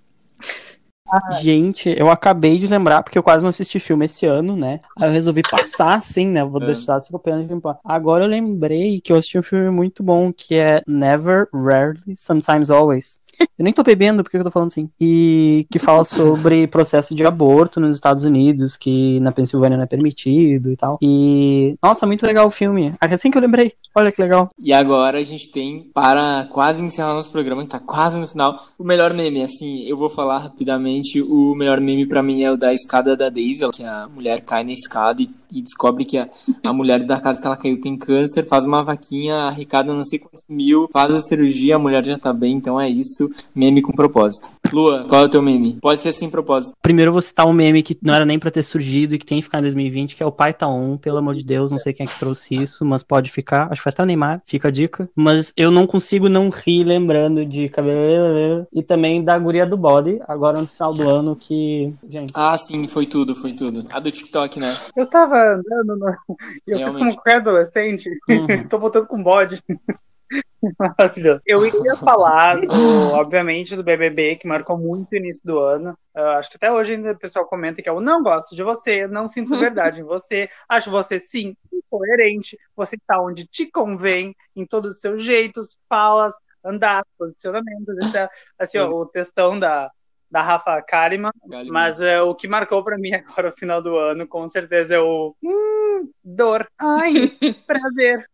A: Gente, eu acabei de lembrar, porque eu quase não assisti filme esse ano, né? Aí eu resolvi passar assim, né? Vou
B: É.
A: deixar esse papel de limpar. Agora eu lembrei que eu assisti um filme muito bom, que é Never, Rarely, Sometimes Always. Eu nem tô bebendo, porque eu tô falando assim. E que fala sobre processo de aborto nos Estados Unidos, que na Pensilvânia não é permitido e tal. E. Nossa, muito legal o filme. Ah, Assim que eu lembrei. Olha que legal.
B: E agora a gente tem, para quase encerrar nosso programa, que tá quase no final, o melhor meme. Assim, eu vou falar rapidamente. O melhor meme pra mim é o da escada da Daisy, que a mulher cai na escada e, e descobre que a, a mulher da casa que ela caiu tem câncer, faz uma vaquinha, arrecada não sei quantos mil, faz a cirurgia, a mulher já tá bem, então é isso. Meme com propósito. Lua, qual é o teu meme? Pode ser sem propósito.
A: Primeiro eu vou citar um meme que não era nem pra ter surgido e que tem que ficar em 2020, que é o Pai Tá On, pelo amor de Deus, não sei quem é que trouxe isso, mas pode ficar. Acho que foi até o Neymar, fica a dica. Mas eu não consigo não rir lembrando de cabelo e também da guria do body, agora no final do ano, que. Gente.
B: Ah, sim, foi tudo, foi tudo. A do TikTok, né?
C: Eu tava andando no... eu fiz como
B: Realmente.
C: qualquer adolescente.
A: Uhum.
C: Tô voltando com bode. Maravilhoso. Eu iria falar, do, obviamente, do BBB, que marcou muito o início do ano. Eu acho que até hoje ainda o pessoal comenta que eu não gosto de você, não sinto verdade em você, acho você, sim, incoerente, você está onde te convém, em todos os seus jeitos, falas, andar, posicionamentos, etc. Assim, ó, o textão da, da Rafa Kalimann,
B: Kalimann.
C: mas é, o que marcou pra mim agora no final do ano, com certeza, é o hum, dor, ai, prazer,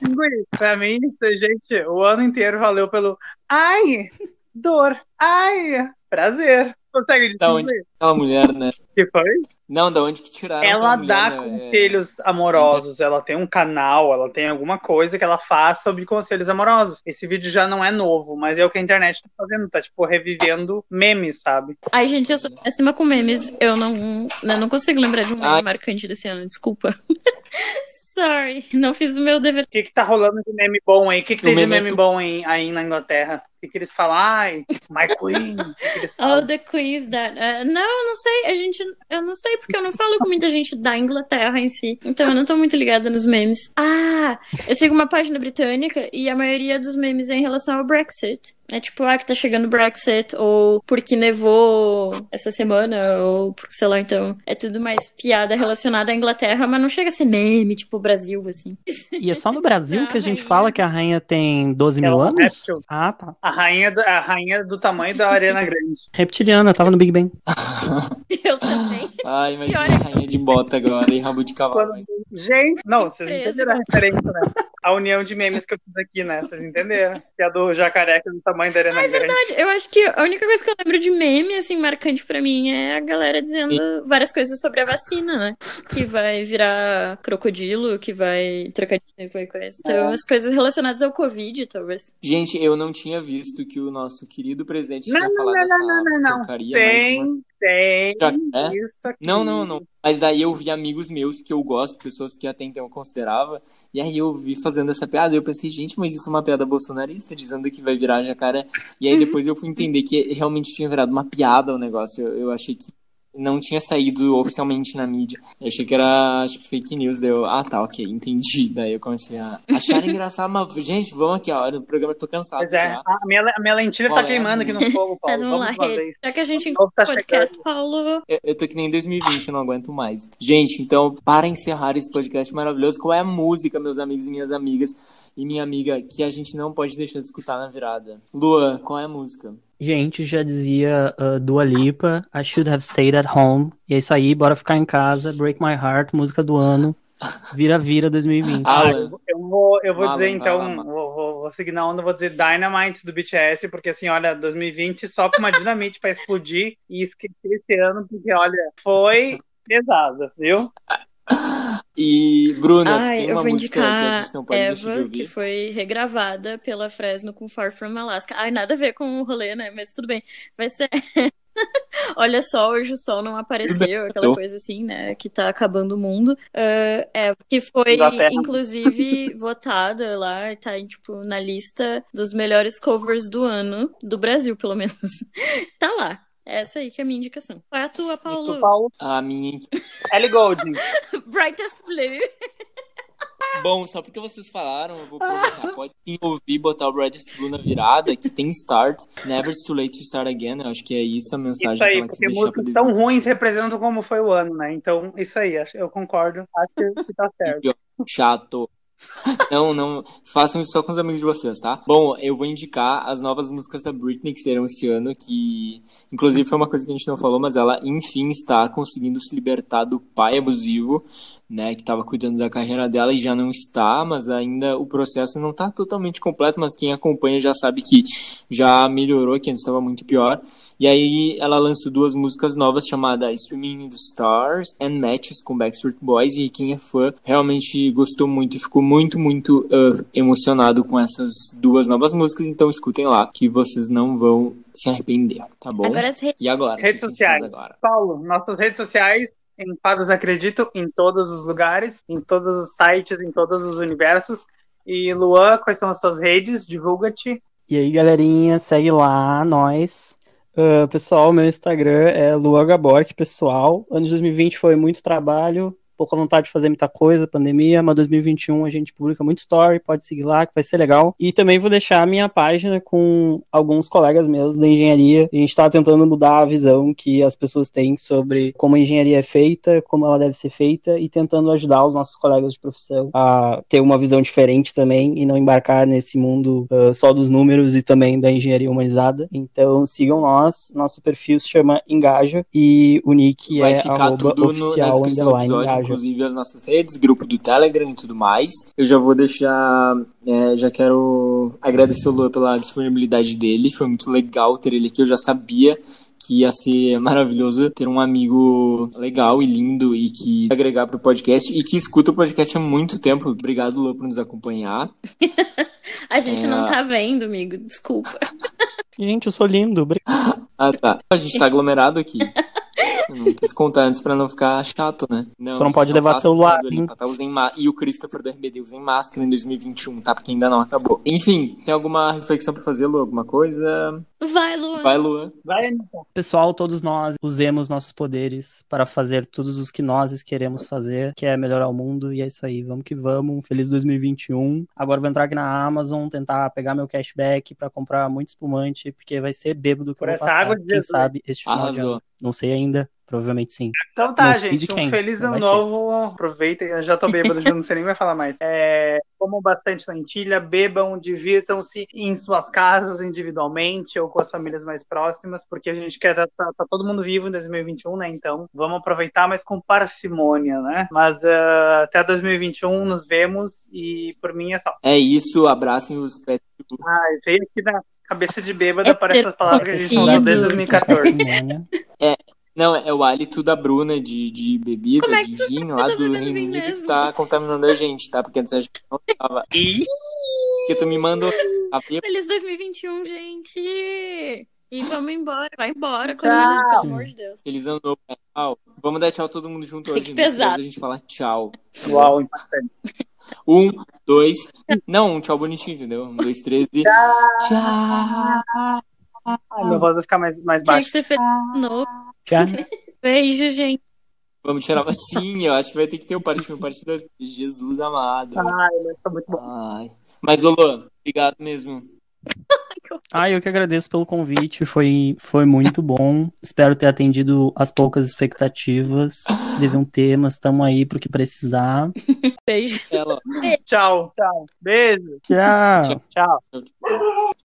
C: Pinguim. Pra mim, isso, gente, o ano inteiro valeu pelo ai, dor, ai, prazer. Consegue
B: Da onde?
C: distinguir?
B: Aquela mulher, né?
C: que foi?
B: Não, da onde que tiraram
C: Ela
B: aquela mulher,
C: dá
B: né?
C: conselhos amorosos, ela tem um canal, ela tem alguma coisa que ela faz sobre conselhos amorosos. Esse vídeo já não é novo, mas é o que a internet tá fazendo, tá tipo revivendo memes, sabe?
D: Ai, gente, eu sou péssima com memes. Eu não, eu não consigo lembrar de um meme
B: Ai.
D: marcante desse ano, desculpa. Sorry, não fiz o meu dever.
C: O que que tá rolando de meme bom aí? O que que
B: O
C: tem de
B: meme é
C: meme
B: tu-
C: bom aí, aí na Inglaterra? O que que eles falam? Ai, my queen. O que que eles
D: Oh,
C: falam?
D: the Queen's that. Uh, não, eu não sei. A gente. Eu não sei, porque eu não falo com muita gente da Inglaterra em si. Então eu não tô muito ligada nos memes. Ah, eu sigo uma página britânica e a maioria dos memes é em relação ao Brexit. É tipo, ah, que tá chegando o Brexit, ou porque nevou essa semana, ou porque, sei lá, então. É tudo mais piada relacionada à Inglaterra, mas não chega a ser meme, tipo Brasil, assim.
A: E é só no Brasil que a gente
D: Rainha.
A: fala que a rainha tem 12 mil
C: é
A: anos?
C: réptil.
A: Ah, tá.
C: A rainha, do, a rainha do tamanho da Arena Grande.
A: Reptiliana, tava no Big Bang.
D: Eu também.
B: Ai, imagina
D: é-
B: a rainha de bota agora e rabo de cavalo.
C: Quando- Gente, não, vocês
D: Surpresa.
C: entenderam a referência, né? A união de memes que eu fiz aqui, né? Vocês entenderam? Que é a do jacaré, que é do tamanho da Arena
D: Ah, é
C: Grande.
D: verdade. Eu acho que a única coisa que eu lembro de meme, assim, marcante pra mim é a galera dizendo várias coisas sobre a vacina, né? Que vai virar crocodilo, que vai trocar de tempo e coisa. Então, as coisas relacionadas ao Covid, talvez.
B: Gente, eu não tinha visto que o nosso querido presidente
C: Não,
B: tinha
C: não,
B: falado
C: não,
B: essa
C: não, não, não, não.
B: porcaria,
C: Sem, Tem
B: Jacaré?
C: isso aqui.
B: Não, não, não. Mas daí eu vi amigos meus que eu gosto, pessoas que até então eu considerava, e aí eu vi fazendo essa piada, e eu pensei, gente, mas isso é uma piada bolsonarista, dizendo que vai virar jacaré. E aí depois eu fui entender que realmente tinha virado uma piada o negócio. Eu, eu achei que não tinha saído oficialmente na mídia. Eu achei que era tipo, fake news. Daí eu, ah, tá, ok, entendi. Daí eu comecei a achar engraçado, mas, gente, vamos aqui, ó, o programa eu tô cansado
C: Pois é,
B: já.
C: a minha, a minha lentilha
B: Qual
C: tá
B: é?
C: queimando aqui no fogo,
D: Tá,
C: Paulo.
D: vamos lá. Já que a gente
C: povo
D: o
C: tá
D: podcast,
C: chegando.
D: Paulo.
B: Eu, eu tô que nem 2020, eu não aguento mais. Gente, então, para encerrar esse podcast maravilhoso, qual é a música, meus amigos e minhas amigas, e minha amiga, que a gente não pode deixar de escutar na virada? Lua, qual é a música?
A: Gente, já dizia uh, Dua Lipa, I should have stayed at home. E é isso aí, bora ficar em casa. Break My Heart, música do ano. Vira Vira 2020.
B: Ah,
C: Ah, eu, eu vou, eu vou
B: Alan,
C: dizer então, vou, vou, vou seguir na onda, vou dizer Dynamite do BTS, porque assim, olha, 2020 só com uma dinamite pra explodir e esquecer esse ano, porque olha, foi pesado, viu?
B: E, Bruna,
D: Ai,
B: tem
D: eu
B: uma
D: vou
B: música que a gente não pode deixar de
D: Eva,
B: ouvir?
D: que foi regravada pela Fresno com Far From Alaska. Ai, nada a ver com o rolê, né? Mas tudo bem. Vai ser. Olha só, hoje o sol não apareceu, aquela coisa assim, né? Que tá acabando o mundo. Ah, é, que foi, inclusive, votada lá, tá, tipo, na lista dos melhores covers do ano, do Brasil, pelo menos. Tá lá. Essa aí que é a minha indicação. Qual é a tua,
C: E tu,
D: Paulo?
C: Paulo,
B: A minha.
C: Ellie Goulding.
D: Brightest Blue.
B: Bom, só porque vocês falaram, eu vou perguntar. Pode sim ouvir e botar o Brightest Blue na virada, que tem Start. Never too late to start again. Eu acho que é isso a mensagem
C: Isso aí,
B: que ela
C: porque músicas tão
B: 2020.
C: ruins representam como foi o ano, né? Então, isso aí, eu concordo. Acho que tá certo.
B: Chato. Não, não. Façam isso só com os amigos de vocês, tá? Bom, eu vou indicar as novas músicas da Britney que serão esse ano, que inclusive foi uma coisa que a gente não falou, mas ela enfim está conseguindo se libertar do pai abusivo, né, que estava cuidando da carreira dela e já não está, mas ainda o processo não está totalmente completo, mas quem acompanha já sabe que já melhorou, que antes estava muito pior. E aí ela lançou duas músicas novas chamadas in the Stars and Matches com Backstreet Boys e quem é fã realmente gostou muito e ficou muito, muito uh, emocionado com essas duas novas músicas, então escutem lá que vocês não vão se arrepender, tá bom?
D: Agora as redes
B: E agora?
C: Redes sociais.
B: agora?
C: Paulo, nossas redes sociais, em Fadas Acredito, em todos os lugares, em todos os sites, em todos os universos. E Luan, quais são as suas redes? Divulga-te.
A: E aí, galerinha, segue lá, nós. Ah, pessoal, meu Instagram é luagabork, pessoal. Ano de 2020 foi muito trabalho, pouca vontade de fazer muita coisa, pandemia, mas 2021 a gente publica muito story, pode seguir lá que vai ser legal. E também vou deixar a minha página com alguns colegas meus da engenharia. A gente está tentando mudar a visão que as pessoas têm sobre como a engenharia é feita, como ela deve ser feita e tentando ajudar os nossos colegas de profissão a ter uma visão diferente também e não embarcar nesse mundo ah, só dos números e também da engenharia humanizada. Então sigam nós, nosso perfil se chama Engaja e o nick
B: Vai
A: é arroba oficial underline Engaja.
B: Inclusive as nossas redes, grupo do Telegram e tudo mais. Eu já vou deixar, é, já quero agradecer o Lua pela disponibilidade dele, foi muito legal ter ele aqui, eu já sabia que ia ser maravilhoso ter um amigo legal e lindo e que agregar pro podcast e que escuta o podcast há muito tempo. Obrigado, Lua, por nos acompanhar.
D: A gente
B: É.
D: não tá vendo, amigo. Desculpa.
A: Gente, eu sou lindo. obrigado.
B: Ah, tá. A gente tá aglomerado aqui. Não quis contar antes pra não ficar chato, né? Não,
A: Só não pode levar celular,
B: ali,
A: hein?
B: tá? Ma- E o Christopher do RBD usem máscara em 2021, tá? Porque ainda não acabou. Enfim, tem alguma reflexão pra fazer, Lu? Alguma coisa?
D: Vai, Luan.
B: Vai, Luan.
C: Vai, Anitta.
A: Pessoal, todos nós usemos nossos poderes para fazer todos os que nós queremos fazer, que é melhorar o mundo, e é isso aí. Vamos que vamos. Feliz 2021. Agora vou entrar aqui na Amazon, tentar pegar meu cashback para comprar muito espumante, porque vai ser bêbado que
C: Por
A: eu vou
C: essa
A: passar.
C: água de
A: Quem
C: Jesus.
A: sabe este final de
B: Arrasou.
A: ano. Não sei ainda, provavelmente sim.
C: Então tá, gente. Um feliz ano
A: vai ser.
C: novo. Aproveitem. Eu já tô bêbado, já não sei nem mais falar mais. É, comam bastante lentilha, bebam, divirtam-se em suas casas individualmente ou com as famílias mais próximas, porque a gente quer tá, tá- tá todo mundo vivo em 2021, né? Então vamos aproveitar, mas com parcimônia, né? Mas ah, até 2021 nos vemos e por mim é só.
B: É isso, abracem os pets.
C: Ah, veio aqui na cabeça de bêbada
D: É
C: para essas palavras que a gente não usou desde 2014.
A: Parcimônia.
B: Não, é o hálito da Bruna de, de bebida,
D: Como é
B: de gin lá do Reino Unido que tá contaminando a gente, tá? Porque antes a gente não tava. Porque tu me mandou a bêbada
D: Feliz 2021, gente! E vamos embora, vai embora,
C: Tchau.
D: Coronel, pelo amor de Deus.
B: Feliz ano novo, né? tchau. Vamos dar tchau todo mundo junto
D: Que
B: hoje. né?
D: pesado.
B: Depois a gente fala tchau.
C: Uau, impactante.
B: Um, dois. Não, um tchau bonitinho, entendeu? Um, dois, três e. Tchau.
C: Ai, meu voz vai ficar mais, mais
D: Tinha que ser feliz de novo.
A: Tchau.
D: Beijo, gente.
B: Vamos tirar uma. Sim, eu acho que vai ter que ter o parte 1 e parte 2. Jesus amado.
C: Ai, mas foi muito bom.
B: Ai. Mas, ô Luan, obrigado mesmo.
A: Ah, eu que agradeço pelo convite, foi, foi muito bom. Espero ter atendido as poucas expectativas. Deviam ter, mas estamos aí pro que precisar.
D: Beijo.
C: Tchau, tchau. Beijo.
A: Tchau.
C: Tchau.
B: Tchau.